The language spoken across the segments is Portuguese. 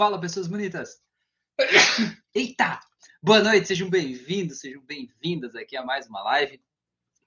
Fala, pessoas bonitas! Eita! Boa noite, sejam bem-vindos, sejam bem-vindas aqui a mais uma live.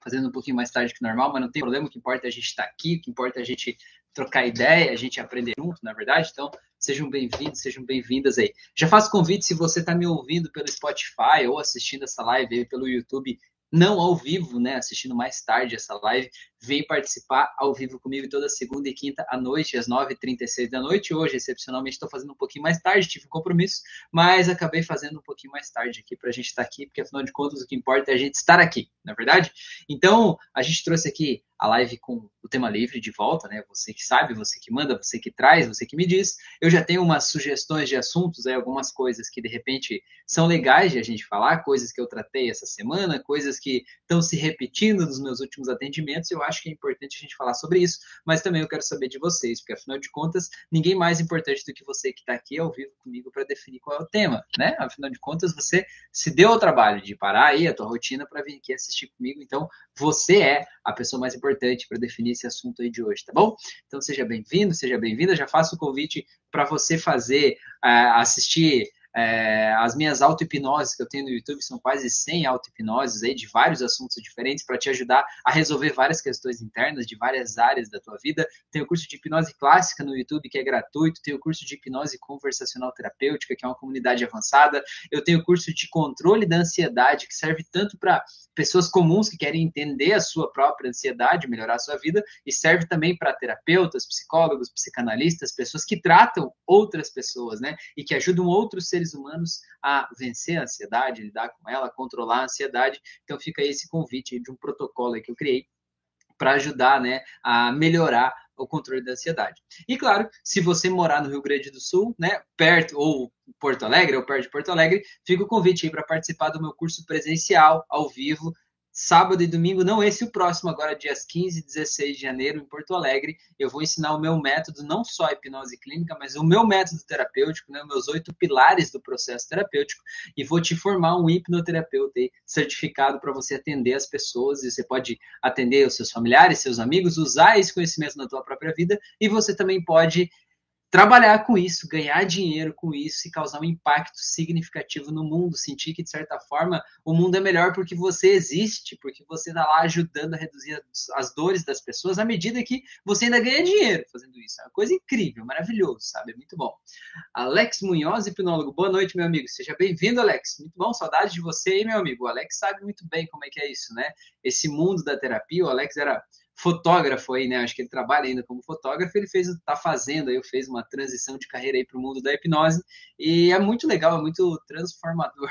Fazendo um pouquinho mais tarde que normal, mas não tem problema, o que importa é a gente estar aqui, o que importa é a gente trocar ideia, a gente aprender junto, na verdade. Então, sejam bem-vindos, sejam bem-vindas aí. Já faço convite se você está me ouvindo pelo Spotify ou assistindo essa live aí pelo YouTube, não ao vivo, né, assistindo mais tarde essa live, vem participar ao vivo comigo toda segunda e quinta à noite, às 9h36 da noite. Hoje, excepcionalmente, estou fazendo um pouquinho mais tarde, tive um compromisso, mas acabei fazendo um pouquinho mais tarde aqui para a gente estar tá aqui, porque afinal de contas o que importa é a gente estar aqui, na é verdade? Então, a gente trouxe aqui a live com o tema livre de volta, né? Você que sabe, você que manda, você que traz, você que me diz. Eu já tenho umas sugestões de assuntos, aí, algumas coisas que de repente são legais de a gente falar, coisas que eu tratei essa semana, coisas que estão se repetindo nos meus últimos atendimentos. Eu acho que é importante a gente falar sobre isso, mas também eu quero saber de vocês, porque afinal de contas, ninguém mais importante do que você que está aqui ao vivo comigo para definir qual é o tema, né? Afinal de contas, você se deu ao trabalho de parar aí a tua rotina para vir aqui assistir comigo, então você é a pessoa mais importante para definir esse assunto aí de hoje, tá bom? Então seja bem-vindo, seja bem-vinda. Já faço o convite para você fazer, uh, assistir é, as minhas auto-hipnoses que eu tenho no YouTube são quase 100 auto-hipnoses aí de vários assuntos diferentes para te ajudar a resolver várias questões internas de várias áreas da tua vida. Tem o curso de hipnose clássica no YouTube que é gratuito, tem o curso de hipnose conversacional terapêutica que é uma comunidade avançada. Eu tenho o curso de controle da ansiedade que serve tanto para pessoas comuns que querem entender a sua própria ansiedade, melhorar a sua vida, e serve também para terapeutas, psicólogos, psicanalistas, pessoas que tratam outras pessoas, né? E que ajudam outros seres humanos a vencer a ansiedade, lidar com ela, controlar a ansiedade. Então fica esse convite de um protocolo que eu criei para ajudar, né, a melhorar o controle da ansiedade. E claro, se você morar no Rio Grande do Sul, né, perto ou Porto Alegre ou perto de Porto Alegre, fica o convite aí para participar do meu curso presencial ao vivo sábado e domingo, não esse o próximo, agora dias 15 e 16 de janeiro em Porto Alegre. Eu vou ensinar o meu método, não só a hipnose clínica, mas o meu método terapêutico, né, meus oito pilares do processo terapêutico, e vou te formar um hipnoterapeuta aí, certificado para você atender as pessoas, e você pode atender os seus familiares, seus amigos, usar esse conhecimento na tua própria vida, e você também pode trabalhar com isso, ganhar dinheiro com isso e causar um impacto significativo no mundo, sentir que de certa forma o mundo é melhor porque você existe, porque você está lá ajudando a reduzir as dores das pessoas à medida que você ainda ganha dinheiro fazendo isso. É uma coisa incrível, maravilhoso, sabe? É muito bom. Alex Munhoz, hipnólogo, boa noite, meu amigo. Seja bem-vindo, Alex. Muito bom, saudade de você aí, meu amigo. O Alex sabe muito bem como é que é isso, né? Esse mundo da terapia, o Alex era fotógrafo aí, né? Acho que ele trabalha ainda como fotógrafo. Ele fez, tá fazendo aí, fez uma transição de carreira aí para o mundo da hipnose e é muito legal, é muito transformador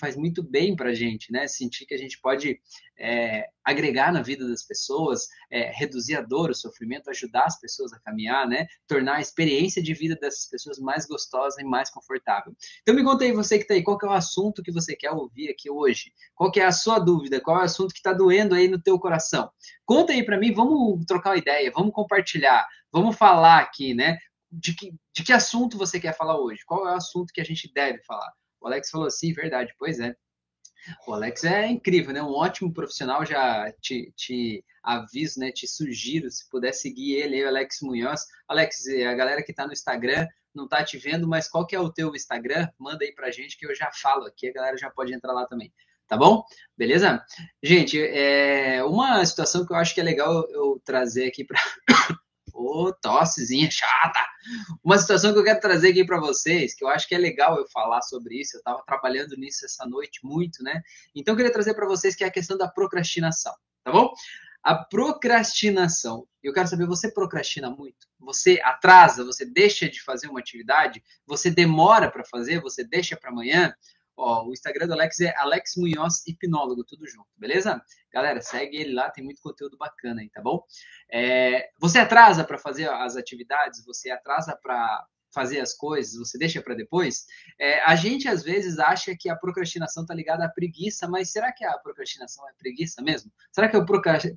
faz muito bem para a gente, né? Sentir que a gente pode é, agregar na vida das pessoas, é, reduzir a dor, o sofrimento, ajudar as pessoas a caminhar, né? Tornar a experiência de vida dessas pessoas mais gostosa e mais confortável. Então me conta aí, você que está aí, qual que é o assunto que você quer ouvir aqui hoje? Qual que é a sua dúvida? Qual é o assunto que está doendo aí no teu coração? Conta aí para mim, vamos trocar uma ideia, vamos compartilhar, vamos falar aqui, né? De que, de que assunto você quer falar hoje? Qual é o assunto que a gente deve falar? O Alex falou assim, verdade, pois é. O Alex é incrível, né? Um ótimo profissional, já te, te aviso, né? Te sugiro, se puder seguir ele, o Alex Munhoz. Alex, a galera que está no Instagram não está te vendo, mas qual que é o teu Instagram? Manda aí pra gente que eu já falo aqui, a galera já pode entrar lá também. Tá bom? Beleza? Gente, é uma situação que eu acho que é legal eu trazer aqui para Ô, tossezinha chata. Uma situação que eu quero trazer aqui para vocês, que eu acho que é legal eu falar sobre isso, eu estava trabalhando nisso essa noite muito, né? Então eu queria trazer para vocês que é a questão da procrastinação, tá bom? A procrastinação. Eu quero saber, você procrastina muito? Você atrasa, você deixa de fazer uma atividade, você demora para fazer, você deixa para amanhã? Ó, o Instagram do Alex é Alex Munhoz Hipnólogo, tudo junto, beleza? Galera, segue ele lá, tem muito conteúdo bacana aí, tá bom? É, você atrasa para fazer as atividades, você atrasa para fazer as coisas, você deixa para depois. É, a gente às vezes acha que a procrastinação está ligada à preguiça, mas será que a procrastinação é preguiça mesmo? Será que eu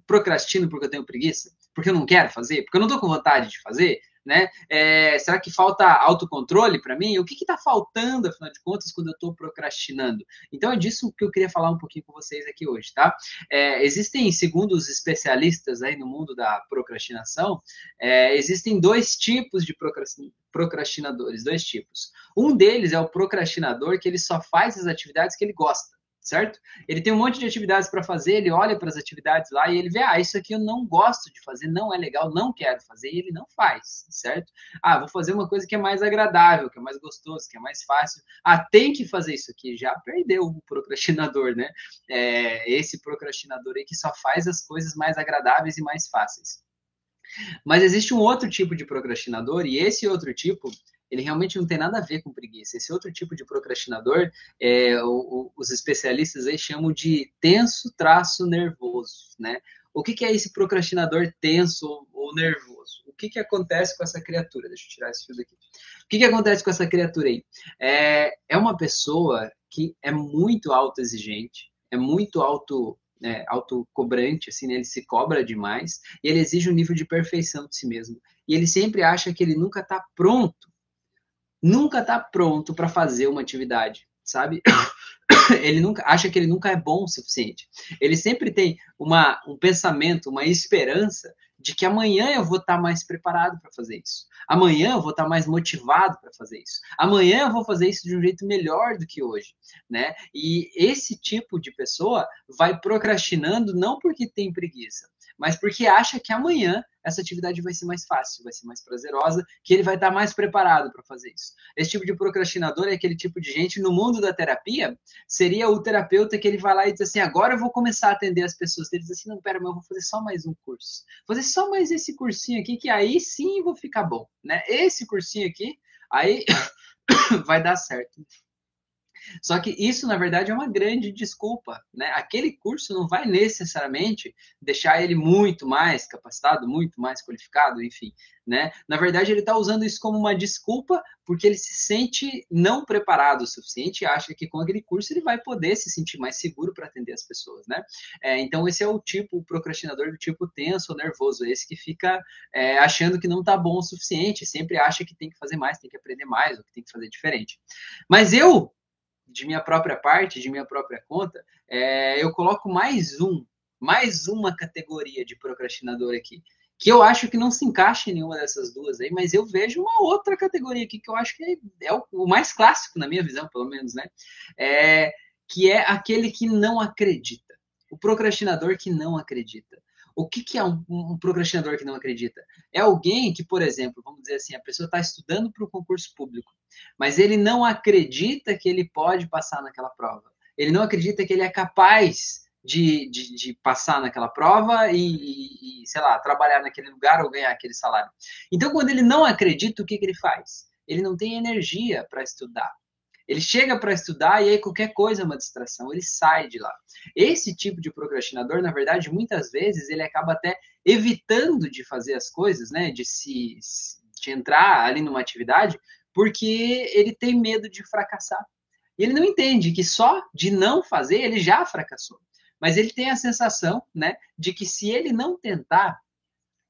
procrastino porque eu tenho preguiça? Porque eu não quero fazer? Porque eu não estou com vontade de fazer? Né? É, será que falta autocontrole para mim? O que está faltando, afinal de contas, quando eu estou procrastinando? Então é disso que eu queria falar um pouquinho com vocês aqui hoje, tá? É, existem, segundo os especialistas aí no mundo da procrastinação, é, existem dois tipos de procrastinadores, dois tipos. Um deles é o procrastinador que ele só faz as atividades que ele gosta certo? Ele tem um monte de atividades para fazer, ele olha para as atividades lá e ele vê, ah, isso aqui eu não gosto de fazer, não é legal, não quero fazer, e ele não faz, certo? Ah, vou fazer uma coisa que é mais agradável, que é mais gostoso, que é mais fácil. Ah, tem que fazer isso aqui, já perdeu o procrastinador, né? É, esse procrastinador aí que só faz as coisas mais agradáveis e mais fáceis. Mas existe um outro tipo de procrastinador, e esse outro tipo ele realmente não tem nada a ver com preguiça. Esse outro tipo de procrastinador, é, o, o, os especialistas aí chamam de tenso traço nervoso, né? O que, que é esse procrastinador tenso ou nervoso? O que, que acontece com essa criatura? Deixa eu tirar esse fio daqui. O que, que acontece com essa criatura aí? É, é uma pessoa que é muito autoexigente, é muito auto é, autocobrante, assim, né? ele se cobra demais e ele exige um nível de perfeição de si mesmo. E ele sempre acha que ele nunca está pronto nunca está pronto para fazer uma atividade, sabe? Ele nunca acha que ele nunca é bom o suficiente. Ele sempre tem uma, um pensamento, uma esperança de que amanhã eu vou estar tá mais preparado para fazer isso. Amanhã eu vou estar tá mais motivado para fazer isso. Amanhã eu vou fazer isso de um jeito melhor do que hoje, né? E esse tipo de pessoa vai procrastinando não porque tem preguiça, mas porque acha que amanhã essa atividade vai ser mais fácil, vai ser mais prazerosa, que ele vai estar mais preparado para fazer isso. Esse tipo de procrastinador é aquele tipo de gente no mundo da terapia, seria o terapeuta que ele vai lá e diz assim: agora eu vou começar a atender as pessoas. Ele diz assim: não, pera, mas eu vou fazer só mais um curso. Vou fazer só mais esse cursinho aqui, que aí sim vou ficar bom, né? Esse cursinho aqui, aí vai dar certo. Só que isso, na verdade, é uma grande desculpa. Né? Aquele curso não vai necessariamente deixar ele muito mais capacitado, muito mais qualificado, enfim. Né? Na verdade, ele está usando isso como uma desculpa porque ele se sente não preparado o suficiente e acha que com aquele curso ele vai poder se sentir mais seguro para atender as pessoas. Né? É, então, esse é o tipo, o procrastinador do tipo tenso ou nervoso, esse que fica é, achando que não está bom o suficiente, sempre acha que tem que fazer mais, tem que aprender mais, ou que tem que fazer diferente. Mas eu de minha própria parte, de minha própria conta, é, eu coloco mais um, mais uma categoria de procrastinador aqui, que eu acho que não se encaixa em nenhuma dessas duas aí, mas eu vejo uma outra categoria aqui que eu acho que é, é o, o, mais clássico, na minha visão, pelo menos, né? É, que é aquele que não acredita. O procrastinador que não acredita. O que, que é um, um, procrastinador que não acredita? É alguém que, por exemplo, vamos dizer assim, a pessoa está estudando para o concurso público, mas ele não acredita que ele pode passar naquela prova. Ele não acredita que ele é capaz de, de, de passar naquela prova e, e, e, sei lá, trabalhar naquele lugar ou ganhar aquele salário. Então, quando ele não acredita, o que, que ele faz? Ele não tem energia para estudar. Ele chega para estudar e aí qualquer coisa é uma distração, ele sai de lá. Esse tipo de procrastinador, na verdade, muitas vezes ele acaba até evitando de fazer as coisas, né, de se de entrar ali numa atividade, porque ele tem medo de fracassar. E ele não entende que só de não fazer ele já fracassou. Mas ele tem a sensação, né, de que se ele não tentar,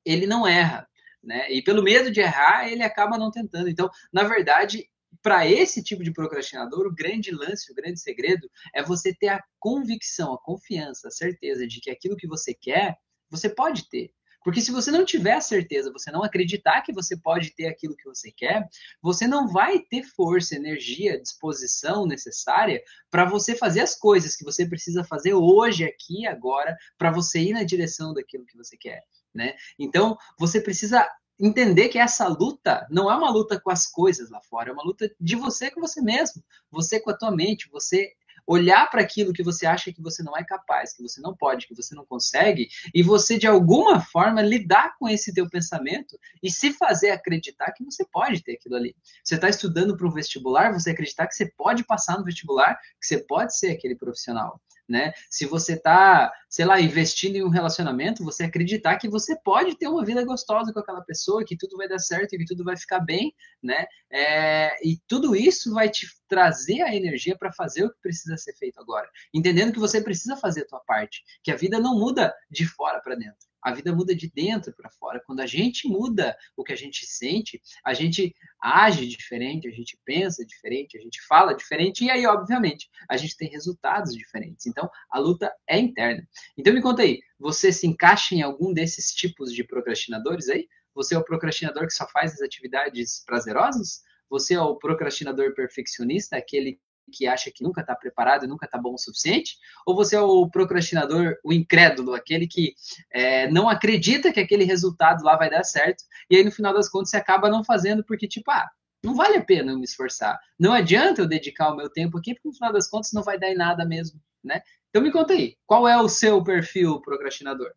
ele não erra. Né? E pelo medo de errar, ele acaba não tentando. Então, na verdade, para esse tipo de procrastinador, o grande lance, o grande segredo é você ter a convicção, a confiança, a certeza de que aquilo que você quer, você pode ter. Porque se você não tiver a certeza, você não acreditar que você pode ter aquilo que você quer, você não vai ter força, energia, disposição necessária para você fazer as coisas que você precisa fazer hoje, aqui, agora, para você ir na direção daquilo que você quer. Né? Então, você precisa entender que essa luta não é uma luta com as coisas lá fora, é uma luta de você com você mesmo, você com a tua mente, você olhar para aquilo que você acha que você não é capaz, que você não pode, que você não consegue, e você de alguma forma lidar com esse teu pensamento e se fazer acreditar que você pode ter aquilo ali. Você está estudando para um vestibular, você acreditar que você pode passar no vestibular, que você pode ser aquele profissional né? Se você está, sei lá, investindo em um relacionamento, você acreditar que você pode ter uma vida gostosa com aquela pessoa, que tudo vai dar certo e que tudo vai ficar bem, né? É, e tudo isso vai te trazer a energia para fazer o que precisa ser feito agora, entendendo que você precisa fazer a tua parte, que a vida não muda de fora para dentro. A vida muda de dentro para fora. Quando a gente muda o que a gente sente, a gente age diferente, a gente pensa diferente, a gente fala diferente, e aí, obviamente, a gente tem resultados diferentes. Então, a luta é interna. Então, me conta aí, você se encaixa em algum desses tipos de procrastinadores aí? Você é o procrastinador que só faz as atividades prazerosas? Você é o procrastinador perfeccionista, aquele que acha que nunca está preparado e nunca está bom o suficiente? Ou você é o procrastinador, o incrédulo, aquele que é, não acredita que aquele resultado lá vai dar certo e aí no final das contas você acaba não fazendo porque, tipo, ah, não vale a pena eu me esforçar. Não adianta eu dedicar o meu tempo aqui porque no final das contas não vai dar em nada mesmo, né? Então me conta aí, qual é o seu perfil procrastinador?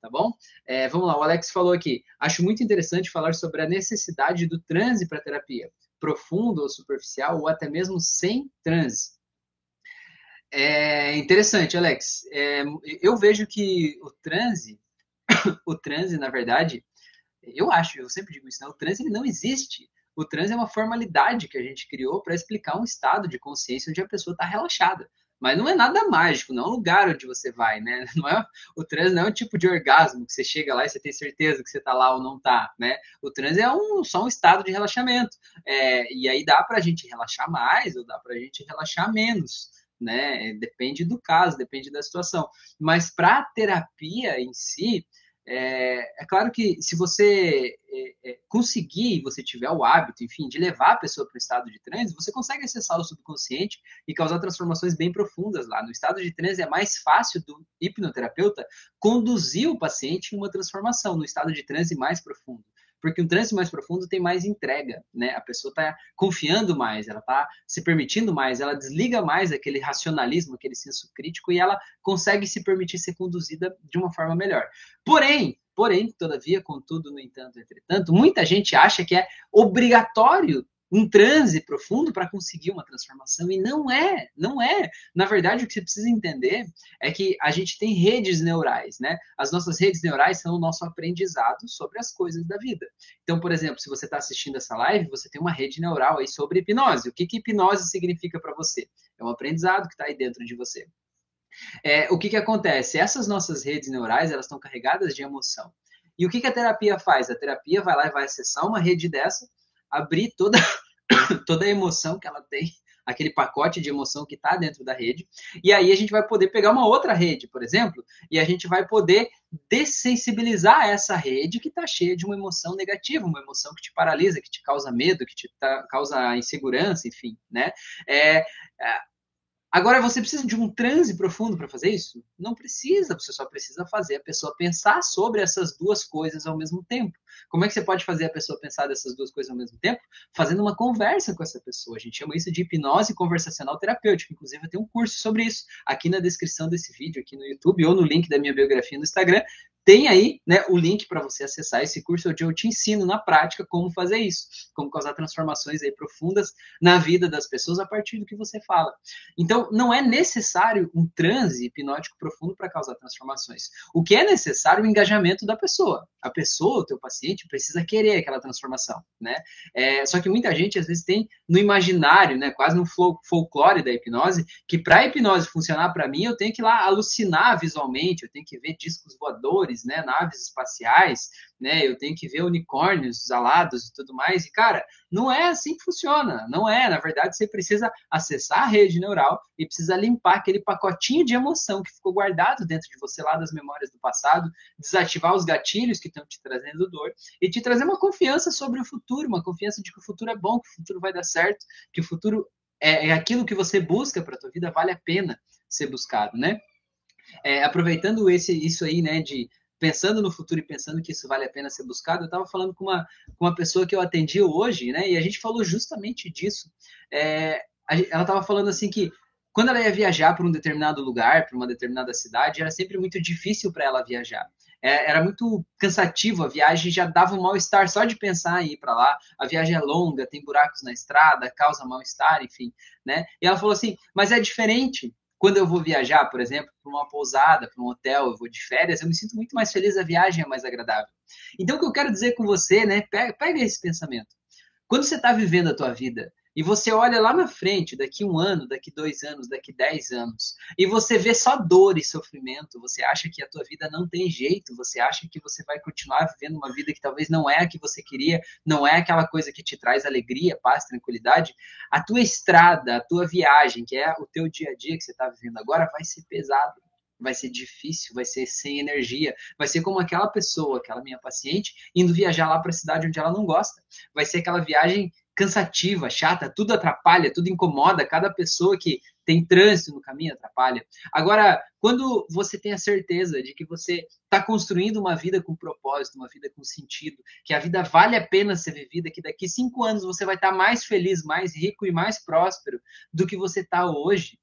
Tá bom? É, vamos lá, o Alex falou aqui. Acho muito interessante falar sobre a necessidade do transe para terapia profundo ou superficial, ou até mesmo sem transe. É interessante, Alex. É, eu vejo que o transe, o transe, na verdade, eu acho, eu sempre digo isso, né? o transe ele não existe. O transe é uma formalidade que a gente criou para explicar um estado de consciência onde a pessoa está relaxada. Mas não é nada mágico, não é um lugar onde você vai, né? Não é, o transe não é um tipo de orgasmo que você chega lá e você tem certeza que você está lá ou não está, né? O transe é um, só um estado de relaxamento. É, e aí dá para a gente relaxar mais ou dá para a gente relaxar menos. Né? Depende do caso, depende da situação. Mas para a terapia em si, é, é, claro que se você é, é, conseguir, você tiver o hábito, enfim, de levar a pessoa para o estado de transe, você consegue acessar o subconsciente e causar transformações bem profundas lá. No estado de transe é mais fácil do hipnoterapeuta conduzir o paciente em uma transformação, no estado de transe mais profundo porque um trânsito mais profundo tem mais entrega, né? A pessoa está confiando mais, ela está se permitindo mais, ela desliga mais aquele racionalismo, aquele senso crítico e ela consegue se permitir ser conduzida de uma forma melhor. Porém, porém, todavia, contudo, no entanto, entretanto, muita gente acha que é obrigatório um transe profundo para conseguir uma transformação. E não é, não é. Na verdade, o que você precisa entender é que a gente tem redes neurais, né? As nossas redes neurais são o nosso aprendizado sobre as coisas da vida. Então, por exemplo, se você está assistindo essa live, você tem uma rede neural aí sobre hipnose. O que, que hipnose significa para você? É um aprendizado que está aí dentro de você. É, o que, que acontece? Essas nossas redes neurais, elas estão carregadas de emoção. E o que, que a terapia faz? A terapia vai lá e vai acessar uma rede dessa abrir toda, toda a emoção que ela tem, aquele pacote de emoção que está dentro da rede, e aí a gente vai poder pegar uma outra rede, por exemplo, e a gente vai poder dessensibilizar essa rede que está cheia de uma emoção negativa, uma emoção que te paralisa, que te causa medo, que te tá, causa insegurança, enfim, né? É, é Agora, você precisa de um transe profundo para fazer isso? Não precisa, você só precisa fazer a pessoa pensar sobre essas duas coisas ao mesmo tempo. Como é que você pode fazer a pessoa pensar dessas duas coisas ao mesmo tempo? Fazendo uma conversa com essa pessoa. A gente chama isso de hipnose conversacional terapêutica. Inclusive, eu tenho um curso sobre isso aqui na descrição desse vídeo, aqui no YouTube, ou no link da minha biografia no Instagram tem aí né, o link para você acessar esse curso onde eu te ensino na prática como fazer isso, como causar transformações aí profundas na vida das pessoas a partir do que você fala. Então, não é necessário um transe hipnótico profundo para causar transformações. O que é necessário é o engajamento da pessoa. A pessoa, o teu paciente, precisa querer aquela transformação, né? É, só que muita gente às vezes tem no imaginário, né, quase no folclore da hipnose, que para a hipnose funcionar para mim, eu tenho que ir lá alucinar visualmente, eu tenho que ver discos voadores né, naves espaciais, né, eu tenho que ver unicórnios alados e tudo mais. E, cara, não é assim que funciona. Não é. Na verdade, você precisa acessar a rede neural e precisa limpar aquele pacotinho de emoção que ficou guardado dentro de você lá das memórias do passado, desativar os gatilhos que estão te trazendo dor e te trazer uma confiança sobre o futuro, uma confiança de que o futuro é bom, que o futuro vai dar certo, que o futuro é, é aquilo que você busca para a tua vida, vale a pena ser buscado, né? É, aproveitando esse, isso aí, né, de pensando no futuro e pensando que isso vale a pena ser buscado, eu estava falando com uma, com uma pessoa que eu atendi hoje, né? E a gente falou justamente disso. É, ela estava falando assim que quando ela ia viajar para um determinado lugar, para uma determinada cidade, era sempre muito difícil para ela viajar. É, era muito cansativo a viagem, já dava um mal-estar só de pensar em ir para lá. A viagem é longa, tem buracos na estrada, causa mal-estar, enfim, né? E ela falou assim, mas é diferente quando eu vou viajar, por exemplo, para uma pousada, para um hotel, eu vou de férias, eu me sinto muito mais feliz, a viagem é mais agradável. Então, o que eu quero dizer com você, né? Pega, pega esse pensamento. Quando você está vivendo a tua vida, e você olha lá na frente, daqui um ano, daqui dois anos, daqui dez anos, e você vê só dor e sofrimento, você acha que a tua vida não tem jeito, você acha que você vai continuar vivendo uma vida que talvez não é a que você queria, não é aquela coisa que te traz alegria, paz, tranquilidade, a tua estrada, a tua viagem, que é o teu dia a dia que você está vivendo agora, vai ser pesado vai ser difícil, vai ser sem energia, vai ser como aquela pessoa, aquela minha paciente, indo viajar lá para a cidade onde ela não gosta. Vai ser aquela viagem cansativa, chata, tudo atrapalha, tudo incomoda, cada pessoa que tem trânsito no caminho atrapalha. Agora, quando você tem a certeza de que você está construindo uma vida com propósito, uma vida com sentido, que a vida vale a pena ser vivida, que daqui cinco anos você vai estar tá mais feliz, mais rico e mais próspero do que você está hoje,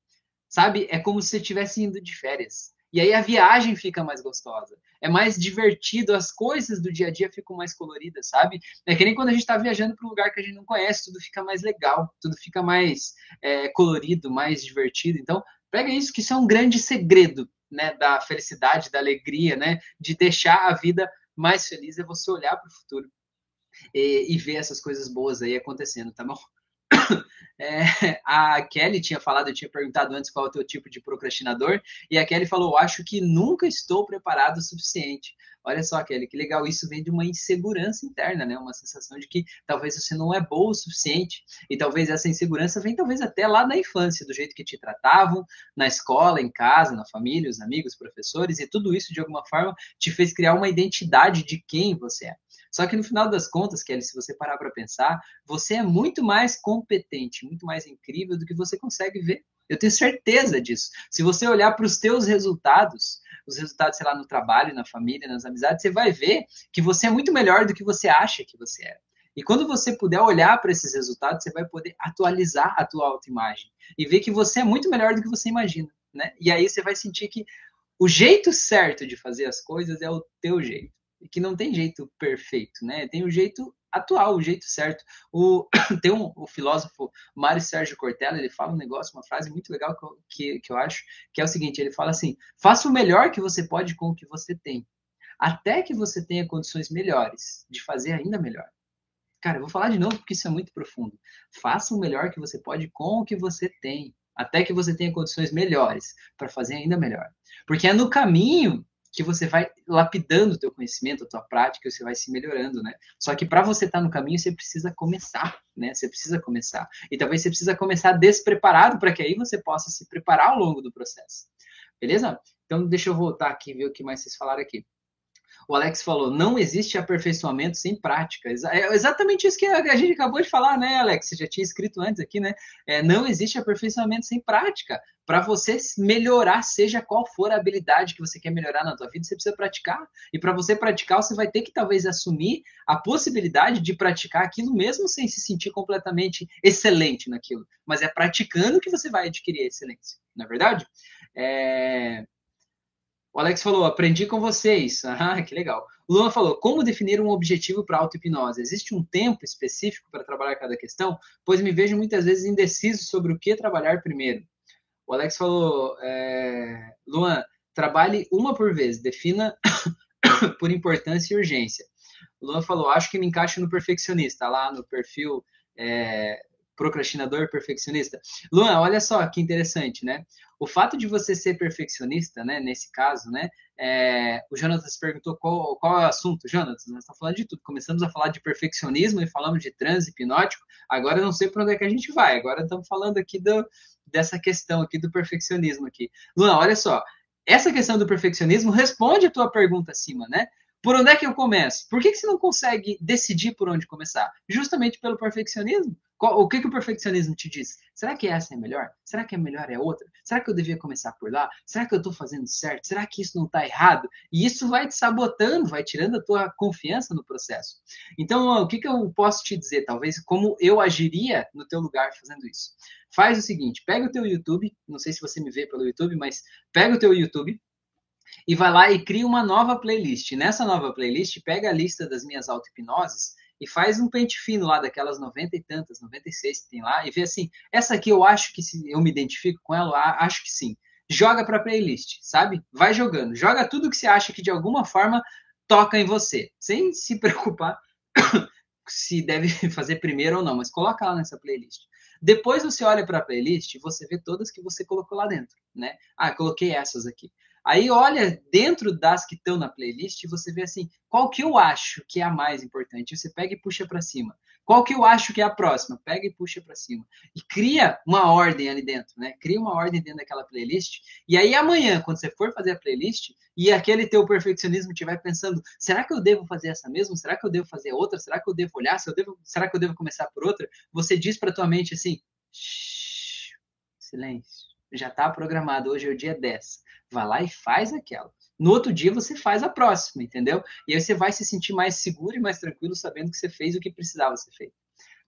sabe? É como se você estivesse indo de férias. E aí a viagem fica mais gostosa. É mais divertido, as coisas do dia a dia ficam mais coloridas, sabe? É que nem quando a gente está viajando para um lugar que a gente não conhece, tudo fica mais legal, tudo fica mais é, colorido, mais divertido. Então, pega isso, que isso é um grande segredo né, da felicidade, da alegria, né? De deixar a vida mais feliz, é você olhar para o futuro e, e ver essas coisas boas aí acontecendo, tá bom? É, a Kelly tinha falado, eu tinha perguntado antes qual é o teu tipo de procrastinador, e a Kelly falou: Acho que nunca estou preparado o suficiente. Olha só, Kelly, que legal. Isso vem de uma insegurança interna, né? Uma sensação de que talvez você não é boa o suficiente. E talvez essa insegurança vem talvez até lá na infância, do jeito que te tratavam, na escola, em casa, na família, os amigos, professores, e tudo isso de alguma forma te fez criar uma identidade de quem você é. Só que no final das contas, Kelly, se você parar para pensar, você é muito mais competente, muito mais incrível do que você consegue ver. Eu tenho certeza disso. Se você olhar para os teus resultados, os resultados, sei lá, no trabalho, na família, nas amizades, você vai ver que você é muito melhor do que você acha que você é. E quando você puder olhar para esses resultados, você vai poder atualizar a tua autoimagem e ver que você é muito melhor do que você imagina, né? E aí você vai sentir que o jeito certo de fazer as coisas é o teu jeito que não tem jeito perfeito, né? Tem o jeito atual, o jeito certo. O, tem um, o filósofo Mário Sérgio Cortella, ele fala um negócio, uma frase muito legal que que, que eu acho, que é o seguinte, ele fala assim, faça o melhor que você pode com o que você tem, até que você tenha condições melhores de fazer ainda melhor. Cara, eu vou falar de novo porque isso é muito profundo. Faça o melhor que você pode com o que você tem, até que você tenha condições melhores para fazer ainda melhor. Porque é no caminho que você vai lapidando o teu conhecimento, a tua prática, você vai se melhorando, né? Só que para você estar tá no caminho, você precisa começar, né? Você precisa começar. E talvez você precisa começar despreparado para que aí você possa se preparar ao longo do processo. Beleza? Então deixa eu voltar aqui e ver o que mais vocês falaram aqui. O Alex falou: não existe aperfeiçoamento sem prática. É exatamente isso que a gente acabou de falar, né, Alex? Você já tinha escrito antes aqui, né? É, não existe aperfeiçoamento sem prática. Para você melhorar, seja qual for a habilidade que você quer melhorar na tua vida, você precisa praticar. E para você praticar, você vai ter que talvez assumir a possibilidade de praticar aquilo mesmo sem se sentir completamente excelente naquilo. Mas é praticando que você vai adquirir a excelência, não é verdade? É... O Alex falou, aprendi com vocês. Ah, que legal. O Luan falou, como definir um objetivo para auto-hipnose? Existe um tempo específico para trabalhar cada questão? Pois me vejo muitas vezes indeciso sobre o que trabalhar primeiro. O Alex falou, é, Luan, trabalhe uma por vez, defina por importância e urgência. O Luan falou, acho que me encaixa no perfeccionista, lá no perfil é, procrastinador perfeccionista. Luan, olha só que interessante, né? O fato de você ser perfeccionista, né, nesse caso, né, é, o Jonatas perguntou qual, qual é o assunto. Jonatas, nós estamos falando de tudo. Começamos a falar de perfeccionismo e falamos de transe hipnótico. Agora eu não sei para onde é que a gente vai. Agora estamos falando aqui do, dessa questão aqui do perfeccionismo aqui. Luan, olha só. Essa questão do perfeccionismo responde a tua pergunta acima, né? Por onde é que eu começo? Por que, que você não consegue decidir por onde começar? Justamente pelo perfeccionismo. O que, que o perfeccionismo te diz? Será que essa é melhor? Será que a melhor é outra? Será que eu devia começar por lá? Será que eu estou fazendo certo? Será que isso não está errado? E isso vai te sabotando, vai tirando a tua confiança no processo. Então, o que, que eu posso te dizer? Talvez como eu agiria no teu lugar fazendo isso. Faz o seguinte, pega o teu YouTube, não sei se você me vê pelo YouTube, mas pega o teu YouTube, e vai lá e cria uma nova playlist. Nessa nova playlist, pega a lista das minhas auto-hipnoses e faz um pente fino lá daquelas 90 e tantas, 96 que tem lá, e vê assim, essa aqui eu acho que se eu me identifico com ela, acho que sim. Joga para playlist, sabe? Vai jogando. Joga tudo que você acha que de alguma forma toca em você, sem se preocupar se deve fazer primeiro ou não, mas coloca lá nessa playlist. Depois você olha para a playlist você vê todas que você colocou lá dentro, né? Ah, coloquei essas aqui. Aí olha dentro das que estão na playlist e você vê assim, qual que eu acho que é a mais importante? Você pega e puxa para cima. Qual que eu acho que é a próxima? Pega e puxa para cima. E cria uma ordem ali dentro, né? Cria uma ordem dentro daquela playlist. E aí amanhã, quando você for fazer a playlist e aquele teu perfeccionismo estiver pensando, será que eu devo fazer essa mesmo? Será que eu devo fazer outra? Será que eu devo olhar? Será que eu devo começar por outra? Você diz para tua mente assim, silêncio. Já está programado, hoje é o dia 10. Vai lá e faz aquela. No outro dia você faz a próxima, entendeu? E aí você vai se sentir mais seguro e mais tranquilo sabendo que você fez o que precisava ser feito.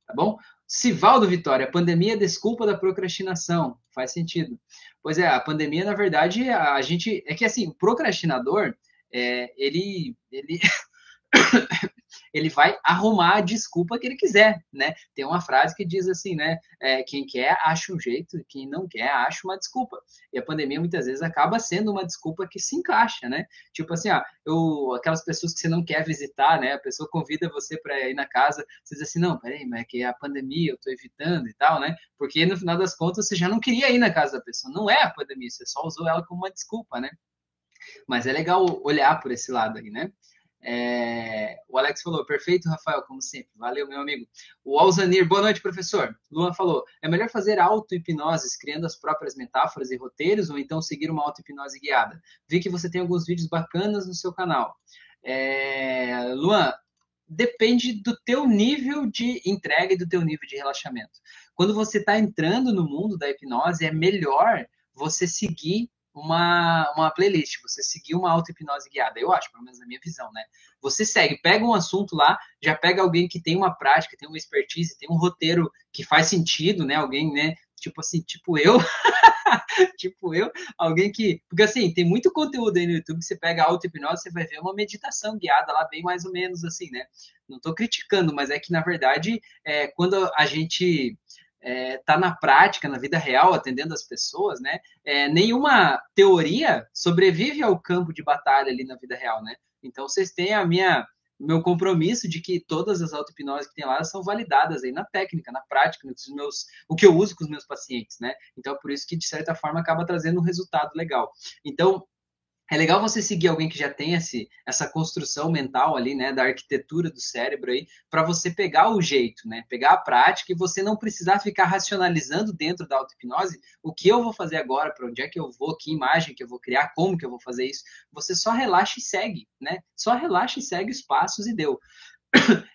Tá bom? Sivaldo Vitória, pandemia é desculpa da procrastinação. Faz sentido. Pois é, a pandemia, na verdade, a gente. É que assim, o procrastinador, é, ele, ele ele vai arrumar a desculpa que ele quiser, né? Tem uma frase que diz assim, né? É, quem quer acha um jeito, quem não quer acha uma desculpa. E a pandemia muitas vezes acaba sendo uma desculpa que se encaixa, né? Tipo assim, ah, eu, aquelas pessoas que você não quer visitar, né? A pessoa convida você para ir na casa, você diz assim, não, peraí, mas é que é a pandemia, eu tô evitando e tal, né? Porque no final das contas você já não queria ir na casa da pessoa. Não é a pandemia, você só usou ela como uma desculpa, né? Mas é legal olhar por esse lado aí, né? É, o Alex falou, perfeito, Rafael, como sempre. Valeu, meu amigo. O Alzanir, boa noite, professor. Luan falou, é melhor fazer auto-hipnoses, criando as próprias metáforas e roteiros, ou então seguir uma auto-hipnose guiada? Vi que você tem alguns vídeos bacanas no seu canal. É, Luan, depende do teu nível de entrega e do teu nível de relaxamento. Quando você está entrando no mundo da hipnose, é melhor você seguir uma, uma playlist, você seguir uma auto-hipnose guiada, eu acho, pelo menos na minha visão, né? Você segue, pega um assunto lá, já pega alguém que tem uma prática, tem uma expertise, tem um roteiro que faz sentido, né? Alguém, né? Tipo assim, tipo eu, tipo eu, alguém que. Porque assim, tem muito conteúdo aí no YouTube que você pega auto-hipnose, você vai ver uma meditação guiada lá, bem mais ou menos assim, né? Não tô criticando, mas é que, na verdade, é, quando a gente está é, na prática, na vida real, atendendo as pessoas, né? É, nenhuma teoria sobrevive ao campo de batalha ali na vida real, né? Então vocês têm a minha meu compromisso de que todas as auto-hipnoses que tem lá são validadas aí na técnica, na prática, nos meus, o que eu uso com os meus pacientes, né? Então, por isso que, de certa forma, acaba trazendo um resultado legal. Então, é legal você seguir alguém que já tem esse, essa construção mental ali, né, da arquitetura do cérebro aí, para você pegar o jeito, né, pegar a prática e você não precisar ficar racionalizando dentro da auto-hipnose o que eu vou fazer agora, para onde é que eu vou, que imagem que eu vou criar, como que eu vou fazer isso. Você só relaxa e segue, né? Só relaxa e segue os passos e deu.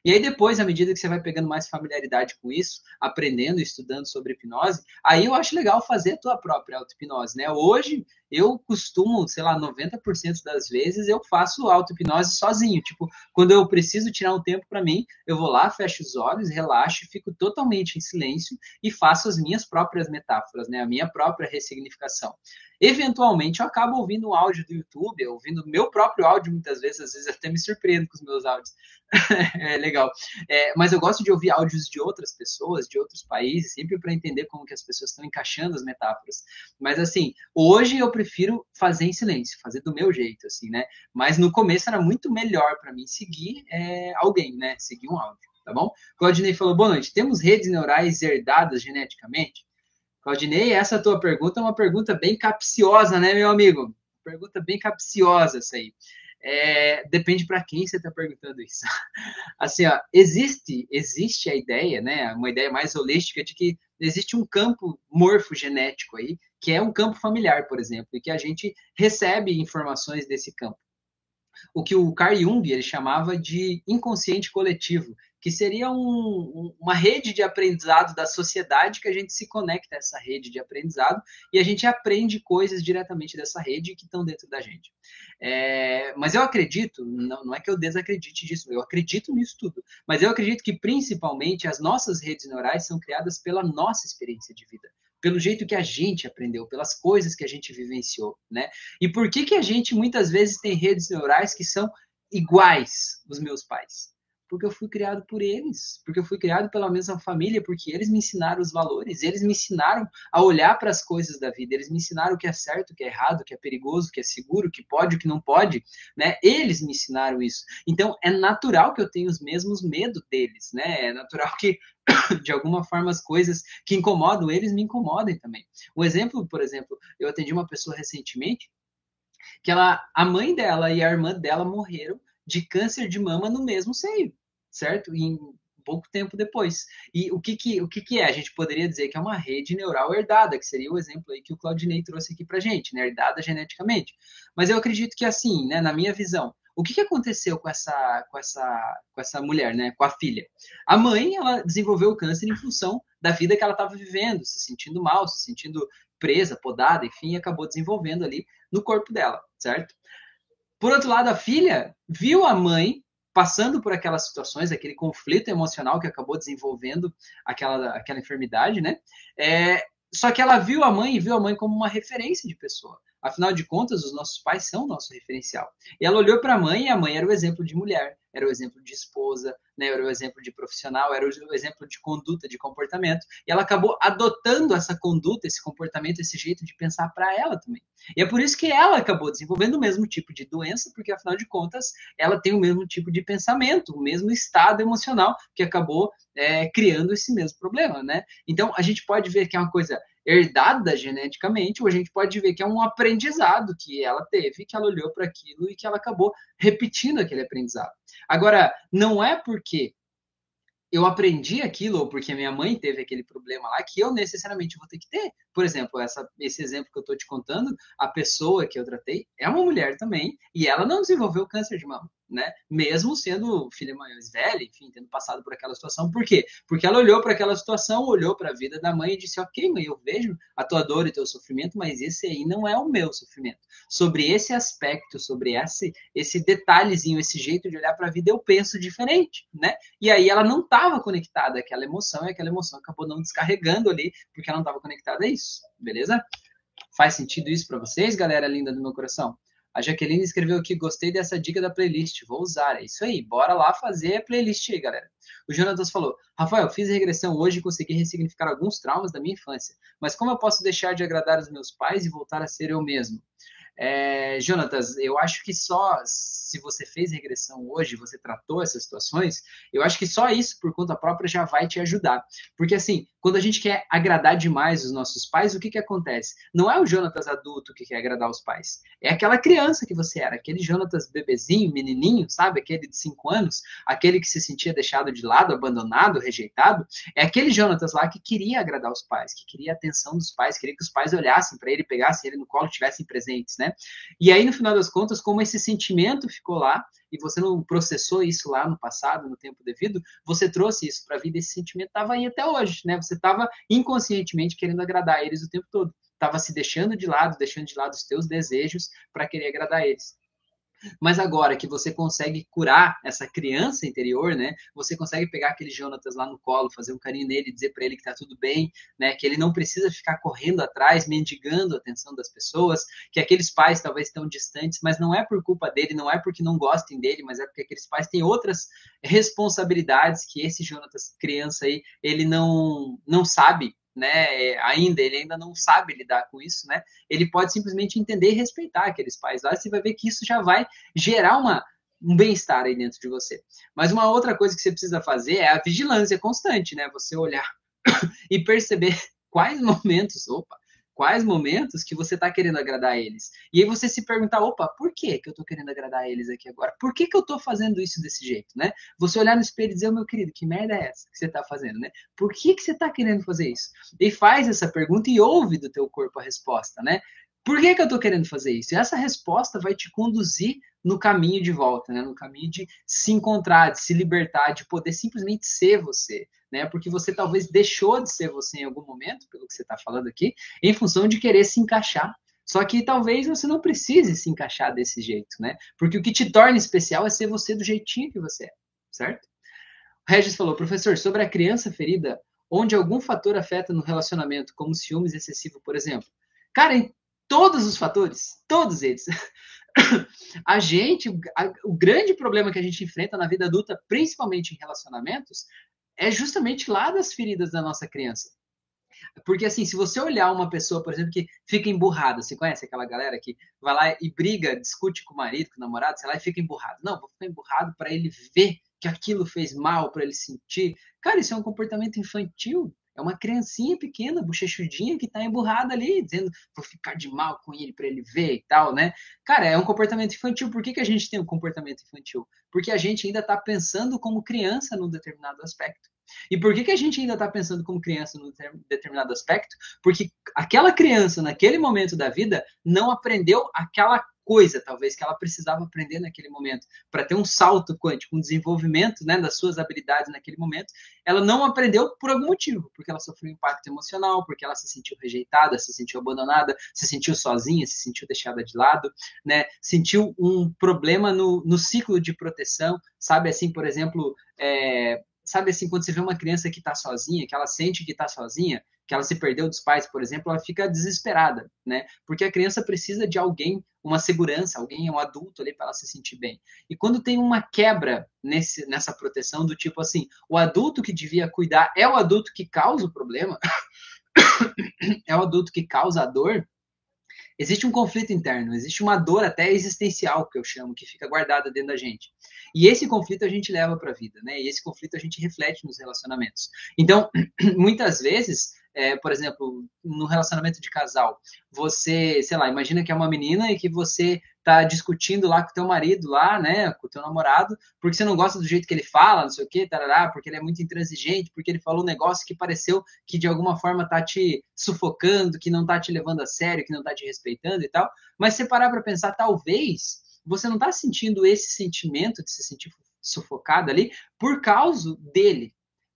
E aí depois, à medida que você vai pegando mais familiaridade com isso, aprendendo, estudando sobre hipnose, aí eu acho legal fazer a tua própria auto-hipnose, né? Hoje eu costumo, sei lá, 90% das vezes eu faço auto-hipnose sozinho. Tipo, quando eu preciso tirar um tempo para mim, eu vou lá, fecho os olhos, relaxo, fico totalmente em silêncio e faço as minhas próprias metáforas, né? A minha própria ressignificação. Eventualmente eu acabo ouvindo um áudio do YouTube, ouvindo meu próprio áudio muitas vezes, às vezes até me surpreendo com os meus áudios. é legal. É, mas eu gosto de ouvir áudios de outras pessoas, de outros países, sempre para entender como que as pessoas estão encaixando as metáforas. Mas assim, hoje eu prefiro fazer em silêncio, fazer do meu jeito, assim, né? Mas no começo era muito melhor para mim seguir é, alguém, né? Seguir um áudio, tá bom? Claudinei falou, boa noite. Temos redes neurais herdadas geneticamente? Claudinei, essa tua pergunta é uma pergunta bem capciosa, né, meu amigo? Pergunta bem capciosa essa aí. É, depende para quem você está perguntando isso. Assim, ó, existe, existe a ideia, né, uma ideia mais holística de que existe um campo morfogenético aí, que é um campo familiar, por exemplo, e que a gente recebe informações desse campo. O que o Carl Jung ele chamava de inconsciente coletivo, que seria um, uma rede de aprendizado da sociedade que a gente se conecta a essa rede de aprendizado e a gente aprende coisas diretamente dessa rede que estão dentro da gente. É, mas eu acredito, não, não é que eu desacredite disso, eu acredito nisso tudo, mas eu acredito que principalmente as nossas redes neurais são criadas pela nossa experiência de vida pelo jeito que a gente aprendeu, pelas coisas que a gente vivenciou, né? E por que que a gente muitas vezes tem redes neurais que são iguais os meus pais? Porque eu fui criado por eles, porque eu fui criado pela mesma família, porque eles me ensinaram os valores, eles me ensinaram a olhar para as coisas da vida, eles me ensinaram o que é certo, o que é errado, o que é perigoso, o que é seguro, o que pode, o que não pode, né? Eles me ensinaram isso. Então é natural que eu tenha os mesmos medos deles, né? É natural que de alguma forma as coisas que incomodam eles me incomodem também. Um exemplo, por exemplo, eu atendi uma pessoa recentemente que ela, a mãe dela e a irmã dela morreram de câncer de mama no mesmo seio, certo? Em pouco tempo depois. E o que que, o que que é? A gente poderia dizer que é uma rede neural herdada, que seria o exemplo aí que o Claudinei trouxe aqui pra gente, né? Herdada geneticamente. Mas eu acredito que assim, né, na minha visão, o que, que aconteceu com essa, com essa, com essa mulher, né, com a filha? A mãe, ela desenvolveu o câncer em função da vida que ela estava vivendo, se sentindo mal, se sentindo presa, podada, enfim, acabou desenvolvendo ali no corpo dela, certo? Por outro lado, a filha viu a mãe passando por aquelas situações, aquele conflito emocional que acabou desenvolvendo aquela, aquela enfermidade, né? É, só que ela viu a mãe e viu a mãe como uma referência de pessoa. Afinal de contas, os nossos pais são nosso referencial. E ela olhou para a mãe e a mãe era o exemplo de mulher, era o exemplo de esposa, né? era o exemplo de profissional, era o exemplo de conduta, de comportamento. E ela acabou adotando essa conduta, esse comportamento, esse jeito de pensar para ela também. E é por isso que ela acabou desenvolvendo o mesmo tipo de doença, porque afinal de contas, ela tem o mesmo tipo de pensamento, o mesmo estado emocional que acabou é, criando esse mesmo problema, né? Então a gente pode ver que é uma coisa herdada geneticamente, ou a gente pode ver que é um aprendizado que ela teve, que ela olhou para aquilo e que ela acabou repetindo aquele aprendizado. Agora, não é porque eu aprendi aquilo ou porque minha mãe teve aquele problema lá que eu necessariamente vou ter que ter. Por exemplo, essa, esse exemplo que eu estou te contando, a pessoa que eu tratei é uma mulher também e ela não desenvolveu câncer de mama né? Mesmo sendo filha mais velha, enfim, tendo passado por aquela situação. Por quê? Porque ela olhou para aquela situação, olhou para a vida da mãe e disse: Ok, mãe, eu vejo a tua dor e teu sofrimento, mas esse aí não é o meu sofrimento. Sobre esse aspecto, sobre esse, esse detalhezinho, esse jeito de olhar para a vida, eu penso diferente, né? E aí ela não estava conectada àquela emoção e aquela emoção acabou não descarregando ali, porque ela não estava conectada a isso, beleza? Faz sentido isso para vocês, galera linda do meu coração? A Jaqueline escreveu aqui, gostei dessa dica da playlist, vou usar. É isso aí, bora lá fazer a playlist aí, galera. O Jonatas falou, Rafael, fiz regressão hoje e consegui ressignificar alguns traumas da minha infância, mas como eu posso deixar de agradar os meus pais e voltar a ser eu mesmo? É, Jonatas, eu acho que só se você fez regressão hoje, você tratou essas situações, eu acho que só isso por conta própria já vai te ajudar. Porque assim, quando a gente quer agradar demais os nossos pais, o que, que acontece? Não é o Jonatas adulto que quer agradar os pais, é aquela criança que você era, aquele Jonatas bebezinho, menininho, sabe? Aquele de 5 anos, aquele que se sentia deixado de lado, abandonado, rejeitado. É aquele Jonatas lá que queria agradar os pais, que queria a atenção dos pais, queria que os pais olhassem para ele, pegassem ele no colo, estivessem presentes, né? E aí, no final das contas, como esse sentimento ficou lá e você não processou isso lá no passado, no tempo devido, você trouxe isso para a vida, esse sentimento estava aí até hoje, né? Você estava inconscientemente querendo agradar eles o tempo todo, estava se deixando de lado, deixando de lado os teus desejos para querer agradar eles. Mas agora que você consegue curar essa criança interior, né? Você consegue pegar aquele Jonatas lá no colo, fazer um carinho nele, dizer para ele que tá tudo bem, né? Que ele não precisa ficar correndo atrás, mendigando a atenção das pessoas, que aqueles pais talvez estão distantes, mas não é por culpa dele, não é porque não gostem dele, mas é porque aqueles pais têm outras responsabilidades que esse Jonatas criança aí, ele não não sabe né, ainda, ele ainda não sabe lidar com isso, né? Ele pode simplesmente entender e respeitar aqueles pais lá, você vai ver que isso já vai gerar uma, um bem-estar aí dentro de você. Mas uma outra coisa que você precisa fazer é a vigilância constante, né? Você olhar e perceber quais momentos, opa, quais momentos que você está querendo agradar eles. E aí você se perguntar, opa, por que, que eu estou querendo agradar eles aqui agora? Por que, que eu estou fazendo isso desse jeito, né? Você olhar no espelho e dizer, oh, meu querido, que merda é essa que você está fazendo, né? Por que, que você está querendo fazer isso? E faz essa pergunta e ouve do teu corpo a resposta, né? Por que, que eu estou querendo fazer isso? E essa resposta vai te conduzir no caminho de volta, né? no caminho de se encontrar, de se libertar, de poder simplesmente ser você. Né? Porque você talvez deixou de ser você em algum momento, pelo que você está falando aqui, em função de querer se encaixar. Só que talvez você não precise se encaixar desse jeito, né? Porque o que te torna especial é ser você do jeitinho que você é, certo? O Regis falou, professor, sobre a criança ferida, onde algum fator afeta no relacionamento, como ciúmes excessivo, por exemplo. Cara, todos os fatores, todos eles. a gente, o grande problema que a gente enfrenta na vida adulta, principalmente em relacionamentos, é justamente lá das feridas da nossa criança. Porque, assim, se você olhar uma pessoa, por exemplo, que fica emburrada, você conhece aquela galera que vai lá e briga, discute com o marido, com o namorado, sei lá, e fica emburrado. Não, vou ficar emburrado para ele ver que aquilo fez mal, para ele sentir. Cara, isso é um comportamento infantil. É uma criancinha pequena, bochechudinha, que está emburrada ali, dizendo vou ficar de mal com ele para ele ver e tal, né? Cara, é um comportamento infantil. Por que, que a gente tem um comportamento infantil? Porque a gente ainda está pensando como criança num determinado aspecto. E por que, que a gente ainda está pensando como criança num determinado aspecto? Porque aquela criança, naquele momento da vida, não aprendeu aquela coisa, talvez, que ela precisava aprender naquele momento, para ter um salto quântico, um desenvolvimento né, das suas habilidades naquele momento, ela não aprendeu por algum motivo, porque ela sofreu um impacto emocional, porque ela se sentiu rejeitada, se sentiu abandonada, se sentiu sozinha, se sentiu deixada de lado, né, sentiu um problema no, no ciclo de proteção, sabe, assim, por exemplo, é, sabe assim, quando você vê uma criança que está sozinha, que ela sente que está sozinha, que ela se perdeu dos pais, por exemplo, ela fica desesperada, né? Porque a criança precisa de alguém, uma segurança, alguém, um adulto ali para ela se sentir bem. E quando tem uma quebra nesse, nessa proteção do tipo assim, o adulto que devia cuidar é o adulto que causa o problema, é o adulto que causa a dor, existe um conflito interno, existe uma dor até existencial, que eu chamo, que fica guardada dentro da gente. E esse conflito a gente leva para a vida, né? E esse conflito a gente reflete nos relacionamentos. Então, muitas vezes, é, por exemplo, no relacionamento de casal, você, sei lá, imagina que é uma menina e que você tá discutindo lá com o teu marido lá, né, com o teu namorado, porque você não gosta do jeito que ele fala, não sei o quê, tarará, porque ele é muito intransigente, porque ele falou um negócio que pareceu que de alguma forma tá te sufocando, que não tá te levando a sério, que não tá te respeitando e tal. Mas se parar para pensar, talvez você não tá sentindo esse sentimento de se sentir sufocado ali por causa dele,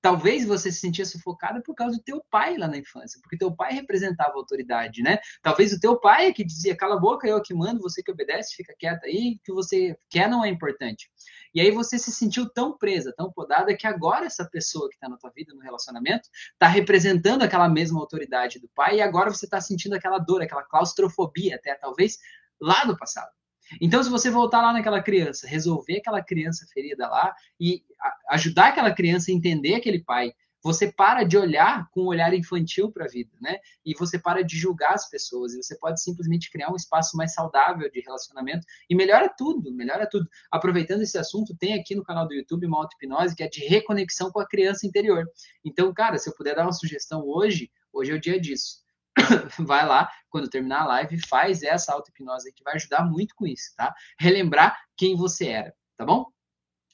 Talvez você se sentia sufocada por causa do teu pai lá na infância, porque teu pai representava autoridade, né? Talvez o teu pai é que dizia, cala a boca, eu que mando, você que obedece, fica quieta aí, o que você quer não é importante. E aí você se sentiu tão presa, tão podada, que agora essa pessoa que está na tua vida, no relacionamento, está representando aquela mesma autoridade do pai, e agora você está sentindo aquela dor, aquela claustrofobia até, talvez, lá do passado. Então, se você voltar lá naquela criança, resolver aquela criança ferida lá e ajudar aquela criança a entender aquele pai, você para de olhar com um olhar infantil para a vida, né? E você para de julgar as pessoas e você pode simplesmente criar um espaço mais saudável de relacionamento e melhora tudo, melhora tudo. Aproveitando esse assunto, tem aqui no canal do YouTube uma auto-hipnose que é de reconexão com a criança interior. Então, cara, se eu puder dar uma sugestão hoje, hoje é o dia disso vai lá, quando terminar a live, faz essa auto-hipnose que vai ajudar muito com isso, tá? Relembrar quem você era, tá bom?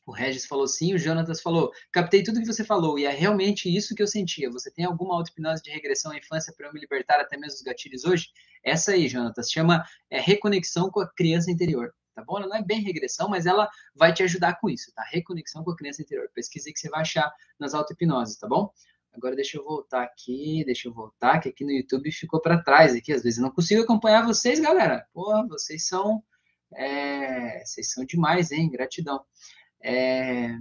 O Regis falou sim, o Jonatas falou, captei tudo que você falou e é realmente isso que eu sentia. Você tem alguma auto-hipnose de regressão à infância para eu me libertar até mesmo dos gatilhos hoje? Essa aí, Jonatas, chama é, reconexão com a criança interior tá bom? Ela não é bem regressão, mas ela vai te ajudar com isso, tá? Reconexão com a criança interior. Pesquisa que você vai achar nas auto-hipnoses, tá bom? Agora deixa eu voltar aqui, deixa eu voltar, que aqui no YouTube ficou para trás aqui. Às vezes eu não consigo acompanhar vocês, galera. Porra, vocês são. É, vocês são demais, hein? Gratidão. É,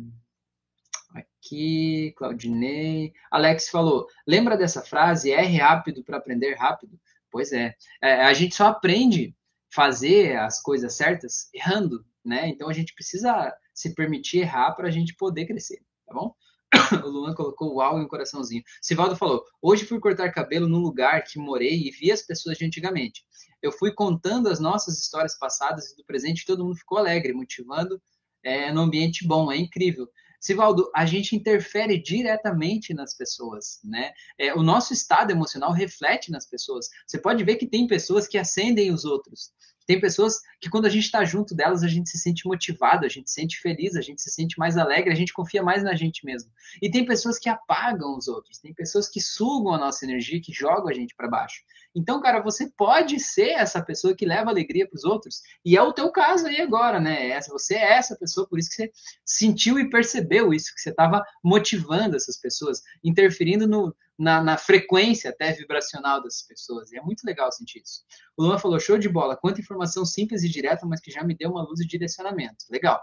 aqui, Claudinei. Alex falou: lembra dessa frase? R rápido para aprender rápido? Pois é. é. A gente só aprende fazer as coisas certas errando, né? Então a gente precisa se permitir errar para a gente poder crescer, tá bom? o Luan colocou uau em um coraçãozinho. Sivaldo falou: Hoje fui cortar cabelo num lugar que morei e vi as pessoas de antigamente. Eu fui contando as nossas histórias passadas e do presente, e todo mundo ficou alegre, motivando é, no ambiente bom. É incrível. Sivaldo, a gente interfere diretamente nas pessoas, né? É, o nosso estado emocional reflete nas pessoas. Você pode ver que tem pessoas que acendem os outros. Tem pessoas que quando a gente está junto delas, a gente se sente motivado, a gente se sente feliz, a gente se sente mais alegre, a gente confia mais na gente mesmo. E tem pessoas que apagam os outros, tem pessoas que sugam a nossa energia, que jogam a gente para baixo. Então, cara, você pode ser essa pessoa que leva alegria para os outros, e é o teu caso aí agora, né? É você é essa pessoa, por isso que você sentiu e percebeu isso, que você estava motivando essas pessoas, interferindo no, na, na, frequência até vibracional das pessoas. E é muito legal sentir isso. O Luan falou: show de bola, quanta informação simples e direta, mas que já me deu uma luz de direcionamento. Legal.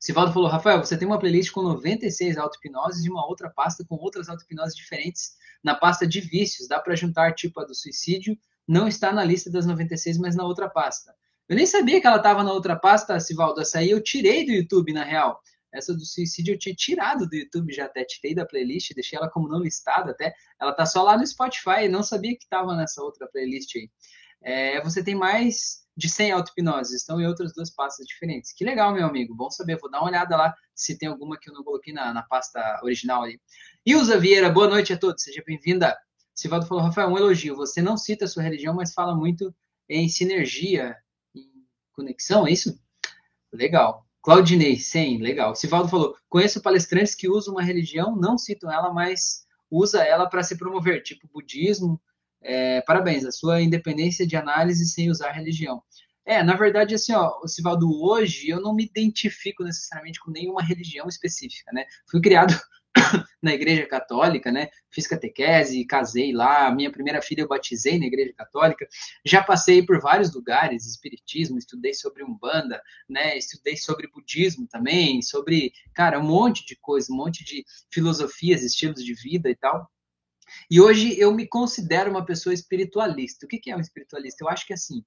Sivaldo falou: Rafael, você tem uma playlist com 96 auto-hipnoses e uma outra pasta com outras auto-hipnoses diferentes na pasta de vícios. Dá para juntar tipo a do suicídio? Não está na lista das 96, mas na outra pasta. Eu nem sabia que ela estava na outra pasta, Sivaldo. Essa aí eu tirei do YouTube, na real. Essa do suicídio eu tinha tirado do YouTube, já até tirei da playlist, deixei ela como não listada até. Ela tá só lá no Spotify, não sabia que estava nessa outra playlist aí. É, você tem mais de 100 auto-hipnoses, estão em outras duas pastas diferentes. Que legal, meu amigo, bom saber, vou dar uma olhada lá se tem alguma que eu não coloquei na, na pasta original aí. Ilza Vieira, boa noite a todos, seja bem-vinda. Sivaldo falou, Rafael, um elogio, você não cita a sua religião, mas fala muito em sinergia, em conexão, é isso? Legal. Claudinei, sim, legal. Sivaldo falou, conheço palestrantes que usam uma religião, não citam ela, mas usa ela para se promover, tipo budismo. É, parabéns, a sua independência de análise sem usar religião. É, na verdade, assim, ó, Sivaldo, hoje eu não me identifico necessariamente com nenhuma religião específica, né? Fui criado na igreja católica, né? Fiz catequese, casei lá, minha primeira filha eu batizei na igreja católica. Já passei por vários lugares, espiritismo, estudei sobre umbanda, né? Estudei sobre budismo também, sobre, cara, um monte de coisa, um monte de filosofias, estilos de vida e tal. E hoje eu me considero uma pessoa espiritualista. O que é um espiritualista? Eu acho que assim,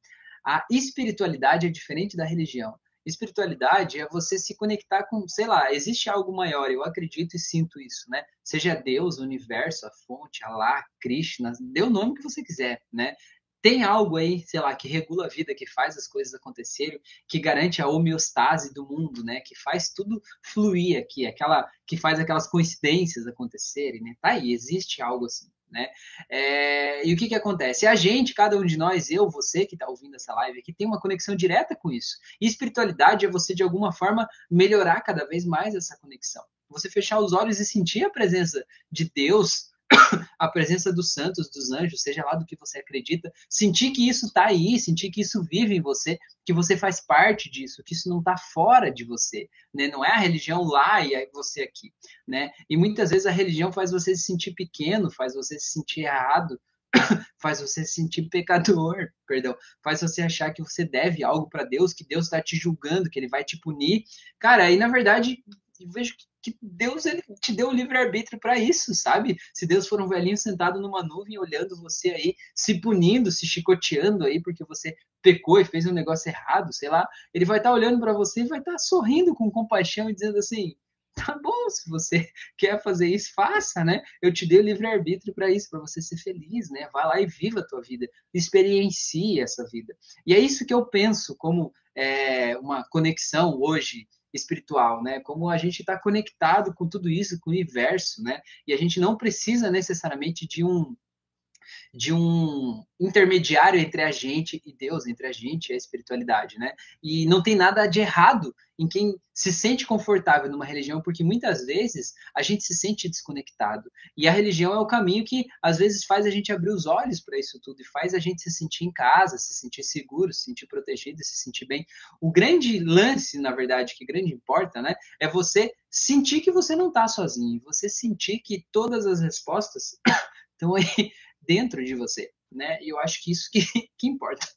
a espiritualidade é diferente da religião. Espiritualidade é você se conectar com, sei lá, existe algo maior, eu acredito e sinto isso, né? Seja Deus, o universo, a fonte, Allah, Krishna, dê o nome que você quiser, né? Tem algo aí, sei lá, que regula a vida, que faz as coisas acontecerem, que garante a homeostase do mundo, né? Que faz tudo fluir aqui, aquela que faz aquelas coincidências acontecerem, né? Tá aí, existe algo assim né? É, e o que, que acontece? A gente, cada um de nós, eu, você que está ouvindo essa live aqui, tem uma conexão direta com isso. E espiritualidade é você, de alguma forma, melhorar cada vez mais essa conexão. Você fechar os olhos e sentir a presença de Deus a presença dos santos, dos anjos, seja lá do que você acredita, sentir que isso está aí, sentir que isso vive em você, que você faz parte disso, que isso não está fora de você, né? Não é a religião lá e é você aqui, né? E muitas vezes a religião faz você se sentir pequeno, faz você se sentir errado, faz você se sentir pecador, perdão, faz você achar que você deve algo para Deus, que Deus está te julgando, que Ele vai te punir, cara. Aí na verdade vejo que que Deus ele te deu o livre-arbítrio para isso, sabe? Se Deus for um velhinho sentado numa nuvem olhando você aí, se punindo, se chicoteando aí porque você pecou e fez um negócio errado, sei lá, ele vai estar tá olhando para você e vai estar tá sorrindo com compaixão e dizendo assim: tá bom, se você quer fazer isso, faça, né? Eu te dei o livre-arbítrio para isso, para você ser feliz, né? Vá lá e viva a tua vida, experiencie essa vida. E é isso que eu penso como é, uma conexão hoje espiritual, né? Como a gente está conectado com tudo isso, com o universo, né? E a gente não precisa necessariamente de um de um intermediário entre a gente e Deus, entre a gente e a espiritualidade, né? E não tem nada de errado em quem se sente confortável numa religião, porque muitas vezes a gente se sente desconectado. E a religião é o caminho que às vezes faz a gente abrir os olhos para isso tudo e faz a gente se sentir em casa, se sentir seguro, se sentir protegido, se sentir bem. O grande lance, na verdade, que grande importa, né, é você sentir que você não está sozinho, você sentir que todas as respostas estão aí dentro de você, né? E eu acho que isso que, que importa.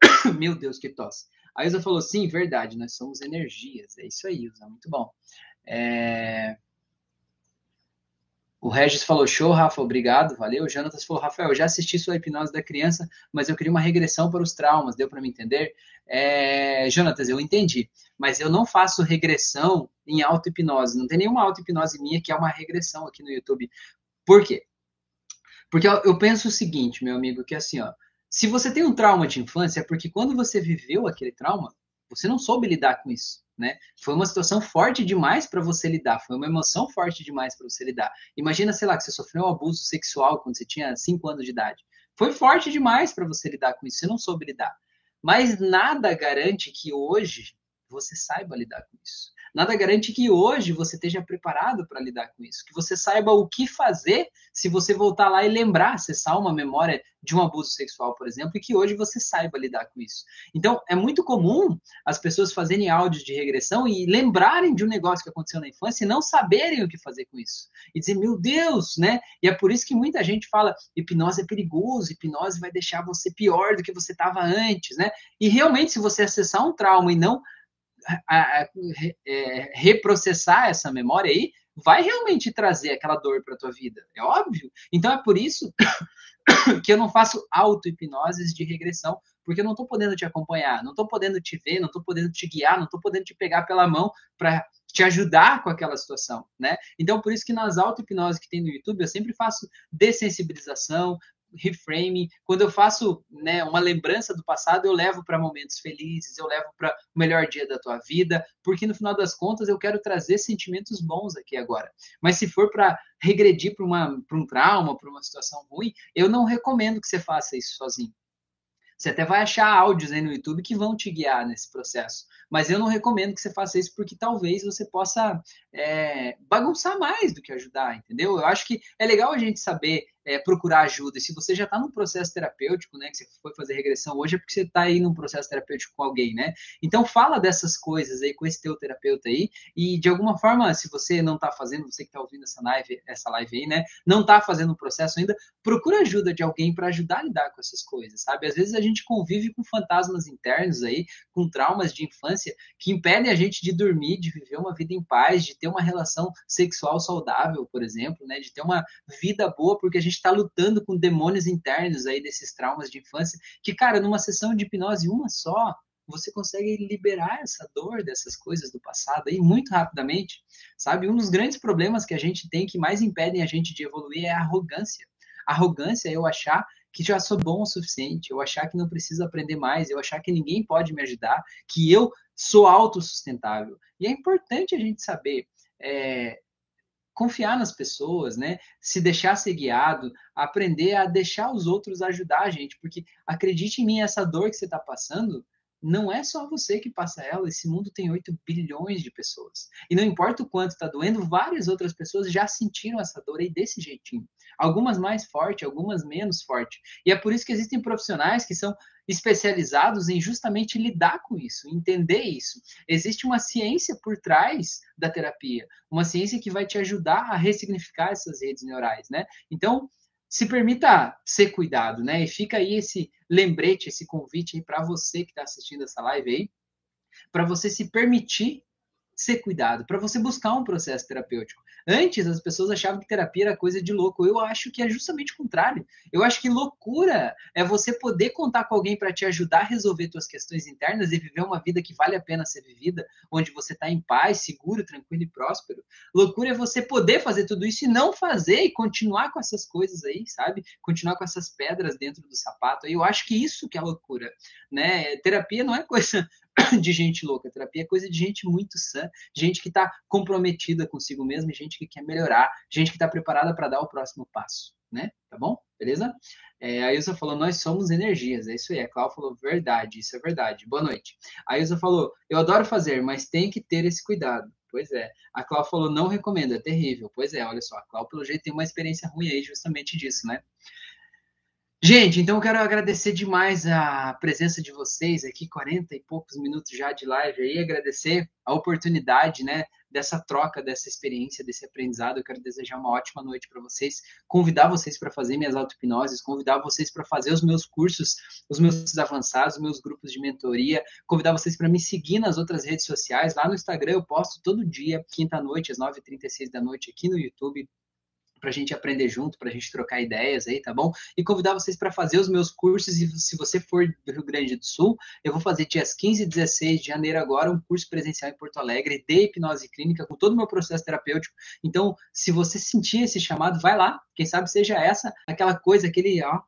Meu Deus, que tosse. A Isa falou, sim, verdade, nós somos energias. É isso aí, Isa, muito bom. É... O Regis falou, show, Rafa, obrigado, valeu. O Jonatas falou, Rafael, já assisti sua hipnose da criança, mas eu queria uma regressão para os traumas, deu para me entender? É... Jonatas, eu entendi, mas eu não faço regressão em auto-hipnose. Não tem nenhuma auto-hipnose minha que é uma regressão aqui no YouTube. Por quê? Porque eu, penso o seguinte, meu amigo, que é assim, ó, se você tem um trauma de infância, é porque quando você viveu aquele trauma, você não soube lidar com isso, né? Foi uma situação forte demais para você lidar, foi uma emoção forte demais para você lidar. Imagina, sei lá, que você sofreu um abuso sexual quando você tinha 5 anos de idade. Foi forte demais para você lidar com isso, você não soube lidar. Mas nada garante que hoje você saiba lidar com isso nada garante que hoje você esteja preparado para lidar com isso, que você saiba o que fazer se você voltar lá e lembrar, acessar uma memória de um abuso sexual, por exemplo, e que hoje você saiba lidar com isso. Então, é muito comum as pessoas fazerem áudios de regressão e lembrarem de um negócio que aconteceu na infância e não saberem o que fazer com isso. E dizer, meu Deus, né? E é por isso que muita gente fala, hipnose é perigoso, hipnose vai deixar você pior do que você estava antes, né? E realmente, se você acessar um trauma e não a, a, é, reprocessar essa memória aí, vai realmente trazer aquela dor para tua vida. É óbvio. Então é por isso que eu não faço auto-hipnoses de regressão, porque eu não estou podendo te acompanhar, não estou podendo te ver, não estou podendo te guiar, não estou podendo te pegar pela mão para te ajudar com aquela situação, né? Então, por isso que nas auto-hipnoses que tem no YouTube, eu sempre faço dessensibilização, reframe, quando eu faço né, uma lembrança do passado, eu levo para momentos felizes, eu levo para o melhor dia da tua vida, porque no final das contas eu quero trazer sentimentos bons aqui agora. Mas se for para regredir para um trauma, para uma situação ruim, eu não recomendo que você faça isso sozinho. Você até vai achar áudios aí no YouTube que vão te guiar nesse processo. Mas eu não recomendo que você faça isso porque talvez você possa é, bagunçar mais do que ajudar, entendeu? Eu acho que é legal a gente saber é, procurar ajuda. E se você já está num processo terapêutico, né, que você foi fazer regressão hoje, é porque você está aí num processo terapêutico com alguém, né? Então fala dessas coisas aí com esse teu terapeuta aí e de alguma forma, se você não está fazendo, você que está ouvindo essa live, essa live aí, né, não está fazendo um processo ainda, procura ajuda de alguém para ajudar a lidar com essas coisas, sabe? Às vezes a gente convive com fantasmas internos aí, com traumas de infância que impedem a gente de dormir, de viver uma vida em paz, de ter uma relação sexual saudável, por exemplo, né, de ter uma vida boa, porque a gente está lutando com demônios internos aí desses traumas de infância, que, cara, numa sessão de hipnose, uma só, você consegue liberar essa dor dessas coisas do passado aí muito rapidamente, sabe? Um dos grandes problemas que a gente tem que mais impedem a gente de evoluir é a arrogância. Arrogância é eu achar que já sou bom o suficiente, eu achar que não preciso aprender mais, eu achar que ninguém pode me ajudar, que eu sou autossustentável. E é importante a gente saber é, confiar nas pessoas, né? Se deixar ser guiado, aprender a deixar os outros ajudar a gente, porque acredite em mim, essa dor que você está passando não é só você que passa ela, esse mundo tem 8 bilhões de pessoas. E não importa o quanto está doendo, várias outras pessoas já sentiram essa dor aí desse jeitinho. Algumas mais forte, algumas menos forte. E é por isso que existem profissionais que são especializados em justamente lidar com isso, entender isso. Existe uma ciência por trás da terapia, uma ciência que vai te ajudar a ressignificar essas redes neurais, né? Então, se permita ser cuidado, né? E fica aí esse lembrete, esse convite para você que está assistindo essa live aí, para você se permitir ser cuidado, para você buscar um processo terapêutico. Antes as pessoas achavam que terapia era coisa de louco. Eu acho que é justamente o contrário. Eu acho que loucura é você poder contar com alguém para te ajudar a resolver suas questões internas e viver uma vida que vale a pena ser vivida, onde você está em paz, seguro, tranquilo e próspero. Loucura é você poder fazer tudo isso e não fazer e continuar com essas coisas aí, sabe? Continuar com essas pedras dentro do sapato. Eu acho que isso que é loucura, né? Terapia não é coisa de gente louca. Terapia é coisa de gente muito sã, gente que está comprometida consigo mesma, gente que quer melhorar, gente que está preparada para dar o próximo passo, né? Tá bom? Beleza? É, a Ilza falou, nós somos energias. É isso aí. A Cláudia falou, verdade, isso é verdade. Boa noite. A Ilza falou, eu adoro fazer, mas tem que ter esse cuidado. Pois é. A Cláudia falou, não recomendo, é terrível. Pois é, olha só, a Cláudia, pelo jeito, tem uma experiência ruim aí justamente disso, né? Gente, então eu quero agradecer demais a presença de vocês aqui, 40 e poucos minutos já de live aí, agradecer a oportunidade, né, dessa troca, dessa experiência, desse aprendizado. Eu quero desejar uma ótima noite para vocês, convidar vocês para fazer minhas auto-hipnoses, convidar vocês para fazer os meus cursos, os meus avançados, os meus grupos de mentoria, convidar vocês para me seguir nas outras redes sociais. Lá no Instagram eu posto todo dia, quinta-noite, às 9h36 da noite, aqui no YouTube para a gente aprender junto, para a gente trocar ideias aí, tá bom? E convidar vocês para fazer os meus cursos. E se você for do Rio Grande do Sul, eu vou fazer dias 15 e 16 de janeiro agora um curso presencial em Porto Alegre de hipnose clínica com todo o meu processo terapêutico. Então, se você sentir esse chamado, vai lá. Quem sabe seja essa aquela coisa, aquele ó,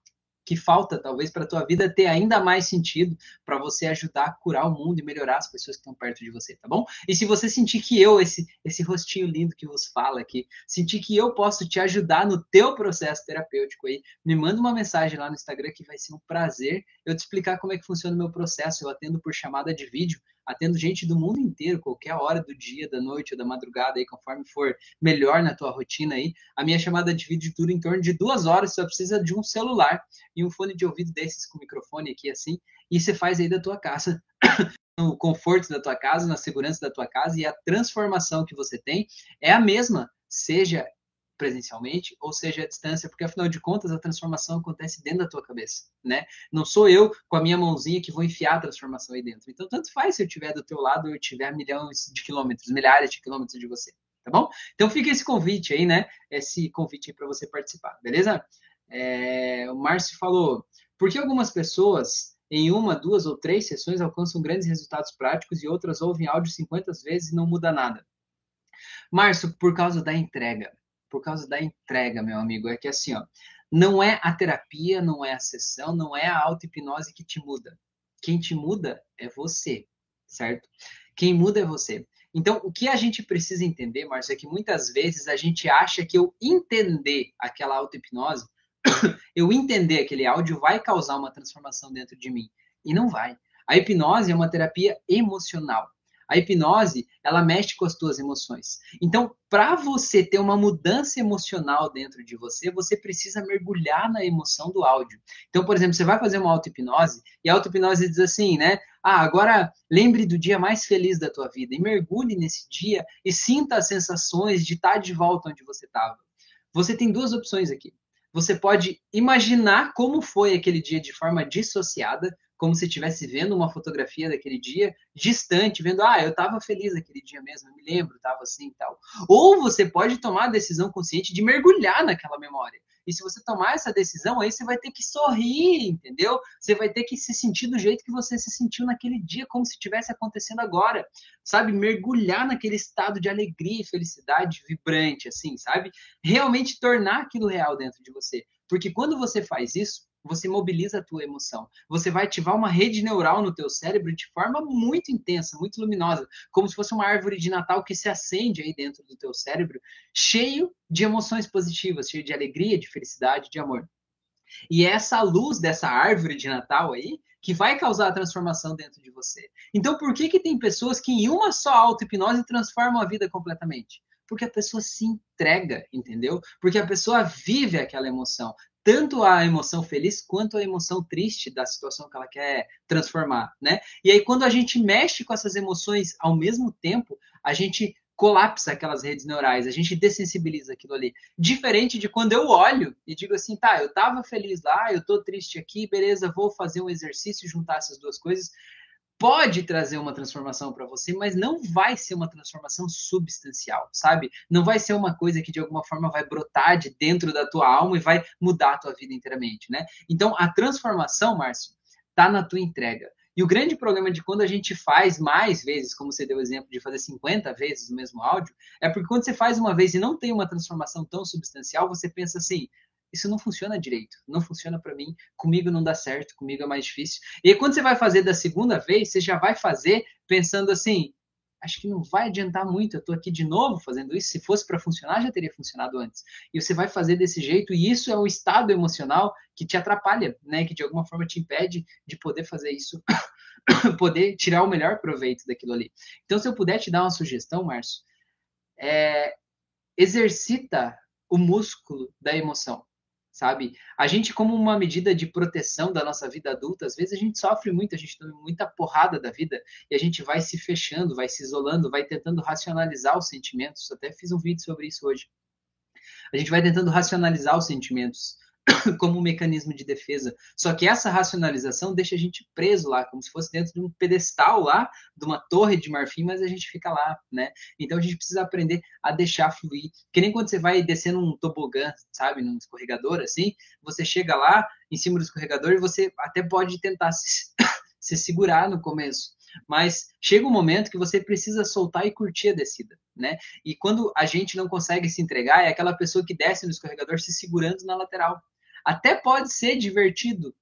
que falta, talvez, para a tua vida ter ainda mais sentido para você ajudar a curar o mundo e melhorar as pessoas que estão perto de você, tá bom? E se você sentir que eu, esse, esse rostinho lindo que vos fala aqui, sentir que eu posso te ajudar no teu processo terapêutico aí, me manda uma mensagem lá no Instagram que vai ser um prazer eu te explicar como é que funciona o meu processo. Eu atendo por chamada de vídeo, atendo gente do mundo inteiro, qualquer hora do dia, da noite ou da madrugada, aí, conforme for melhor na tua rotina aí. A minha chamada de vídeo dura em torno de duas horas, só precisa de um celular e um fone de ouvido desses com microfone aqui assim, e você faz aí da tua casa. no conforto da tua casa, na segurança da tua casa e a transformação que você tem é a mesma, seja presencialmente, ou seja, à distância, porque afinal de contas a transformação acontece dentro da tua cabeça, né? Não sou eu com a minha mãozinha que vou enfiar a transformação aí dentro. Então, tanto faz se eu estiver do teu lado ou eu estiver milhões de quilômetros, milhares de quilômetros de você, tá bom? Então fica esse convite aí, né? Esse convite aí para você participar, beleza? É, o Márcio falou, por que algumas pessoas em uma, duas ou três sessões alcançam grandes resultados práticos e outras ouvem áudio 50 vezes e não muda nada? Márcio, por causa da entrega por causa da entrega, meu amigo. É que assim, ó, não é a terapia, não é a sessão, não é a auto-hipnose que te muda. Quem te muda é você, certo? Quem muda é você. Então, o que a gente precisa entender, Márcio, é que muitas vezes a gente acha que eu entender aquela auto-hipnose, eu entender aquele áudio vai causar uma transformação dentro de mim. E não vai. A hipnose é uma terapia emocional. A hipnose, ela mexe com as tuas emoções. Então, para você ter uma mudança emocional dentro de você, você precisa mergulhar na emoção do áudio. Então, por exemplo, você vai fazer uma auto-hipnose e a auto-hipnose diz assim, né? Ah, agora lembre do dia mais feliz da tua vida e mergulhe nesse dia e sinta as sensações de estar de volta onde você estava. Você tem duas opções aqui. Você pode imaginar como foi aquele dia de forma dissociada, como se estivesse vendo uma fotografia daquele dia, distante, vendo, ah, eu estava feliz aquele dia mesmo, eu me lembro, estava assim e tal. Ou você pode tomar a decisão consciente de mergulhar naquela memória. E se você tomar essa decisão, aí você vai ter que sorrir, entendeu? Você vai ter que se sentir do jeito que você se sentiu naquele dia, como se estivesse acontecendo agora, sabe? Mergulhar naquele estado de alegria e felicidade vibrante, assim, sabe? Realmente tornar aquilo real dentro de você. Porque quando você faz isso, você mobiliza a tua emoção. Você vai ativar uma rede neural no teu cérebro de forma muito intensa, muito luminosa, como se fosse uma árvore de Natal que se acende aí dentro do teu cérebro, cheio de emoções positivas, cheio de alegria, de felicidade, de amor. E é essa luz dessa árvore de Natal aí que vai causar a transformação dentro de você. Então, por que que tem pessoas que em uma só auto-hipnose transformam a vida completamente? Porque a pessoa se entrega, entendeu? Porque a pessoa vive aquela emoção tanto a emoção feliz quanto a emoção triste da situação que ela quer transformar, né? E aí quando a gente mexe com essas emoções ao mesmo tempo, a gente colapsa aquelas redes neurais, a gente dessensibiliza aquilo ali. Diferente de quando eu olho e digo assim, tá, eu tava feliz lá, eu tô triste aqui, beleza, vou fazer um exercício juntar essas duas coisas pode trazer uma transformação para você, mas não vai ser uma transformação substancial, sabe? Não vai ser uma coisa que de alguma forma vai brotar de dentro da tua alma e vai mudar a tua vida inteiramente, né? Então, a transformação, Márcio, tá na tua entrega. E o grande problema de quando a gente faz mais vezes, como você deu o exemplo de fazer 50 vezes o mesmo áudio, é porque quando você faz uma vez e não tem uma transformação tão substancial, você pensa assim: isso não funciona direito, não funciona para mim, comigo não dá certo, comigo é mais difícil. E aí, quando você vai fazer da segunda vez, você já vai fazer pensando assim, acho que não vai adiantar muito, eu estou aqui de novo fazendo isso, se fosse para funcionar, já teria funcionado antes. E você vai fazer desse jeito, e isso é um estado emocional que te atrapalha, né, que de alguma forma te impede de poder fazer isso, poder tirar o melhor proveito daquilo ali. Então, se eu puder te dar uma sugestão, Márcio, é, exercita o músculo da emoção sabe? A gente, como uma medida de proteção da nossa vida adulta, às vezes a gente sofre muito, a gente toma muita porrada da vida e a gente vai se fechando, vai se isolando, vai tentando racionalizar os sentimentos. Até fiz um vídeo sobre isso hoje. A gente vai tentando racionalizar os sentimentos como um mecanismo de defesa. Só que essa racionalização deixa a gente preso lá, como se fosse dentro de um pedestal lá, de uma torre de marfim, mas a gente fica lá, né? Então a gente precisa aprender a deixar fluir. Que nem quando você vai descendo um tobogã, sabe, num escorregador assim, você chega lá em cima do escorregador e você até pode tentar se, se segurar no começo mas chega um momento que você precisa soltar e curtir a descida, né? E quando a gente não consegue se entregar, é aquela pessoa que desce no escorregador se segurando na lateral. Até pode ser divertido,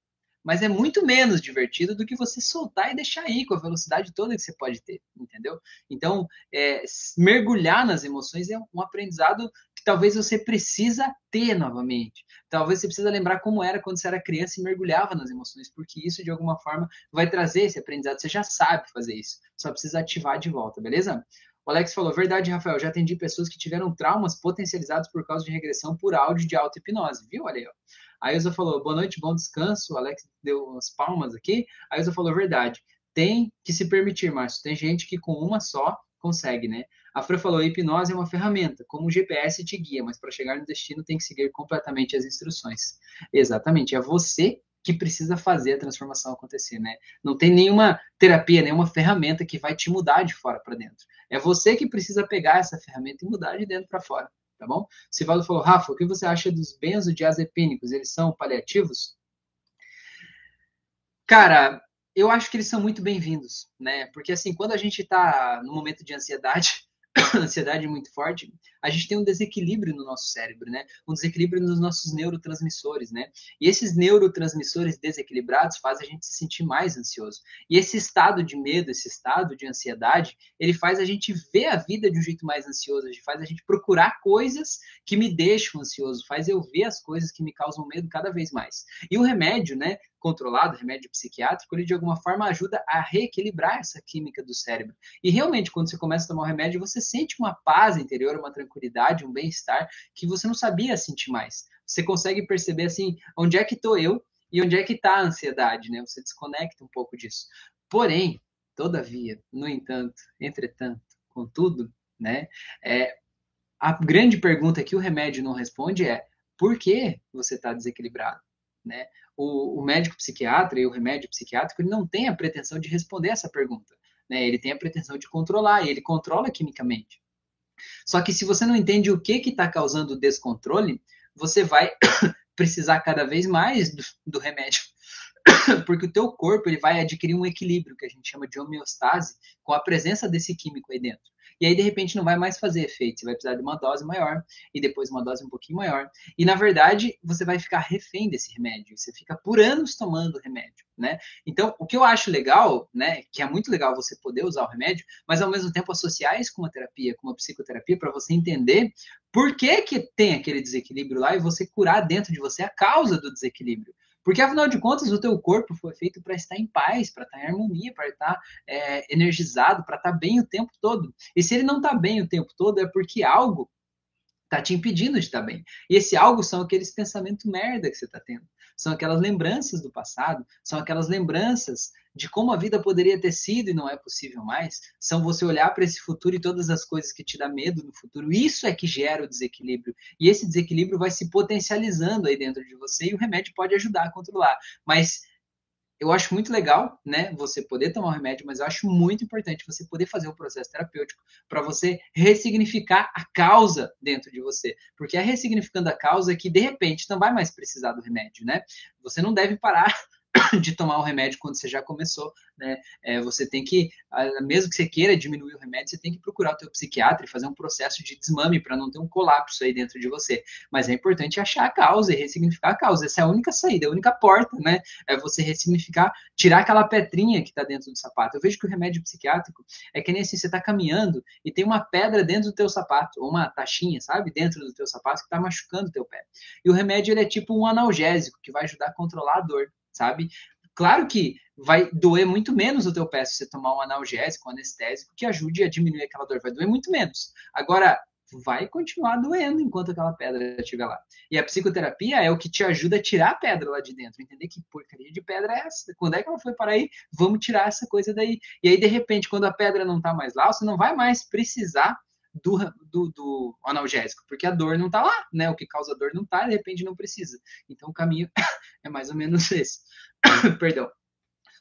mas é muito menos divertido do que você soltar e deixar ir com a velocidade toda que você pode ter, entendeu? Então, é, mergulhar nas emoções é um aprendizado que talvez você precisa ter novamente. Talvez você precisa lembrar como era quando você era criança e mergulhava nas emoções, porque isso de alguma forma vai trazer esse aprendizado. Você já sabe fazer isso, só precisa ativar de volta, beleza? O Alex falou, verdade, Rafael, já atendi pessoas que tiveram traumas potencializados por causa de regressão por áudio de auto-hipnose, viu? Olha aí, ó. A Ilza falou, boa noite, bom descanso. O Alex deu umas palmas aqui. A Ilza falou, verdade. Tem que se permitir, Márcio. Tem gente que com uma só consegue, né? A Fran falou, hipnose é uma ferramenta, como o GPS te guia, mas para chegar no destino tem que seguir completamente as instruções. Exatamente, é você que precisa fazer a transformação acontecer, né? Não tem nenhuma terapia, nenhuma ferramenta que vai te mudar de fora para dentro. É você que precisa pegar essa ferramenta e mudar de dentro para fora tá bom? Sivaldo falou, Rafa, o que você acha dos benzodiazepínicos? Eles são paliativos? Cara, eu acho que eles são muito bem-vindos, né? Porque assim, quando a gente está no momento de ansiedade, ansiedade muito forte, a gente tem um desequilíbrio no nosso cérebro, né? Um desequilíbrio nos nossos neurotransmissores, né? E esses neurotransmissores desequilibrados fazem a gente se sentir mais ansioso. E esse estado de medo, esse estado de ansiedade, ele faz a gente ver a vida de um jeito mais ansioso, ele faz a gente procurar coisas que me deixam ansioso, faz eu ver as coisas que me causam medo cada vez mais. E o remédio, né? Controlado, remédio psiquiátrico, ele de alguma forma ajuda a reequilibrar essa química do cérebro. E realmente, quando você começa a tomar o remédio, você sente uma paz interior, uma tranquilidade, um bem-estar que você não sabia sentir mais. Você consegue perceber assim, onde é que estou eu e onde é que está a ansiedade, né? Você desconecta um pouco disso. Porém, todavia, no entanto, entretanto, contudo, né? É, a grande pergunta que o remédio não responde é por que você está desequilibrado? Né? O, o, médico psiquiatra e o remédio psiquiátrico ele não tem a pretensão de responder essa pergunta. Né? Ele tem a pretensão de controlar, e ele controla quimicamente. Só que se você não entende o que está causando o descontrole, você vai precisar cada vez mais do, do remédio porque o teu corpo ele vai adquirir um equilíbrio que a gente chama de homeostase com a presença desse químico aí dentro. E aí, de repente, não vai mais fazer efeito. Você vai precisar de uma dose maior e depois uma dose um pouquinho maior. E, na verdade, você vai ficar refém desse remédio. Você fica por anos tomando remédio, né? Então, o que eu acho legal, né, que é muito legal você poder usar o remédio, mas ao mesmo tempo associar isso com uma terapia, com uma psicoterapia, para você entender por que, que tem aquele desequilíbrio lá e você curar dentro de você a causa do desequilíbrio. Porque, afinal de contas, o teu corpo foi feito para estar em paz, para estar em harmonia, para estar é, energizado, para estar bem o tempo todo. E se ele não está bem o tempo todo, é porque algo está te impedindo de estar bem. E esse algo são aqueles pensamentos merda que você está tendo. São aquelas lembranças do passado, são aquelas lembranças de como a vida poderia ter sido e não é possível mais. São você olhar para esse futuro e todas as coisas que te dá medo no futuro. Isso é que gera o desequilíbrio. E esse desequilíbrio vai se potencializando aí dentro de você e o remédio pode ajudar a controlar. Mas eu acho muito legal, né, você poder tomar o remédio, mas eu acho muito importante você poder fazer o processo terapêutico para você ressignificar a causa dentro de você, porque é ressignificando a causa que de repente não vai mais precisar do remédio, né? Você não deve parar de tomar o remédio quando você já começou, né? É, você tem que, mesmo que você queira diminuir o remédio, você tem que procurar o teu psiquiatra e fazer um processo de desmame para não ter um colapso aí dentro de você. Mas é importante achar a causa e ressignificar a causa. Essa é a única saída, a única porta, né? É você ressignificar, tirar aquela pedrinha que está dentro do sapato. Eu vejo que o remédio psiquiátrico é que nem assim, você está caminhando e tem uma pedra dentro do teu sapato, ou uma taxinha, sabe? Dentro do teu sapato que está machucando o teu pé. E o remédio, ele é tipo um analgésico, que vai ajudar a controlar a dor sabe? Claro que vai doer muito menos o teu pé se você tomar um analgésico, um anestésico, que ajude a diminuir aquela dor. Vai doer muito menos. Agora, vai continuar doendo enquanto aquela pedra estiver lá. E a psicoterapia é o que te ajuda a tirar a pedra lá de dentro, entender que porcaria de pedra é essa? Quando é que ela foi para aí? Vamos tirar essa coisa daí. E aí, de repente, quando a pedra não está mais lá, você não vai mais precisar do, do, do, analgésico, porque a dor não está lá, né? O que causa dor não está, de repente não precisa. Então o caminho é mais ou menos esse. Perdão.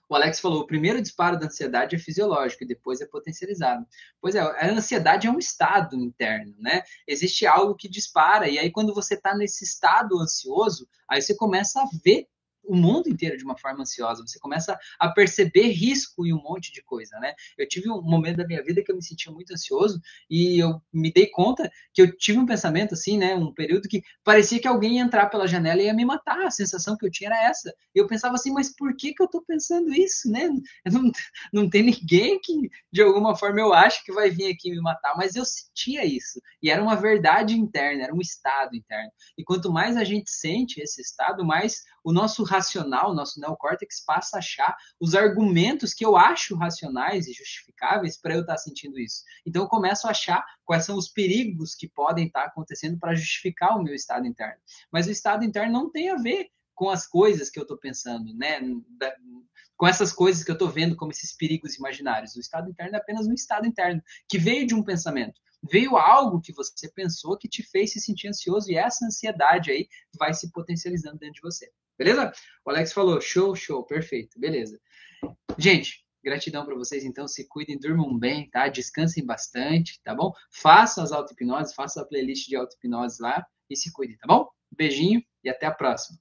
O Alex falou: o primeiro disparo da ansiedade é fisiológico e depois é potencializado. Pois é, a ansiedade é um estado interno, né? Existe algo que dispara, e aí quando você está nesse estado ansioso, aí você começa a ver o mundo inteiro de uma forma ansiosa. Você começa a perceber risco em um monte de coisa, né? Eu tive um momento da minha vida que eu me sentia muito ansioso e eu me dei conta que eu tive um pensamento assim, né? Um período que parecia que alguém ia entrar pela janela e ia me matar. A sensação que eu tinha era essa. E eu pensava assim, mas por que que eu tô pensando isso, né? Não, não tem ninguém que de alguma forma eu acho que vai vir aqui me matar, mas eu sentia isso. E era uma verdade interna, era um estado interno. E quanto mais a gente sente esse estado, mais o nosso racional, nosso neocórtex passa a achar os argumentos que eu acho racionais e justificáveis para eu estar tá sentindo isso. Então eu começo a achar quais são os perigos que podem estar tá acontecendo para justificar o meu estado interno. Mas o estado interno não tem a ver com as coisas que eu estou pensando, né? com essas coisas que eu estou vendo como esses perigos imaginários. O estado interno é apenas um estado interno que veio de um pensamento. Veio algo que você pensou que te fez se sentir ansioso e essa ansiedade aí vai se potencializando dentro de você. Beleza? O Alex falou, show, show, perfeito, beleza. Gente, gratidão para vocês, então se cuidem, durmam bem, tá? Descansem bastante, tá bom? Façam as auto-hipnoses, façam a playlist de auto-hipnose lá e se cuidem, tá bom? Beijinho e até a próxima.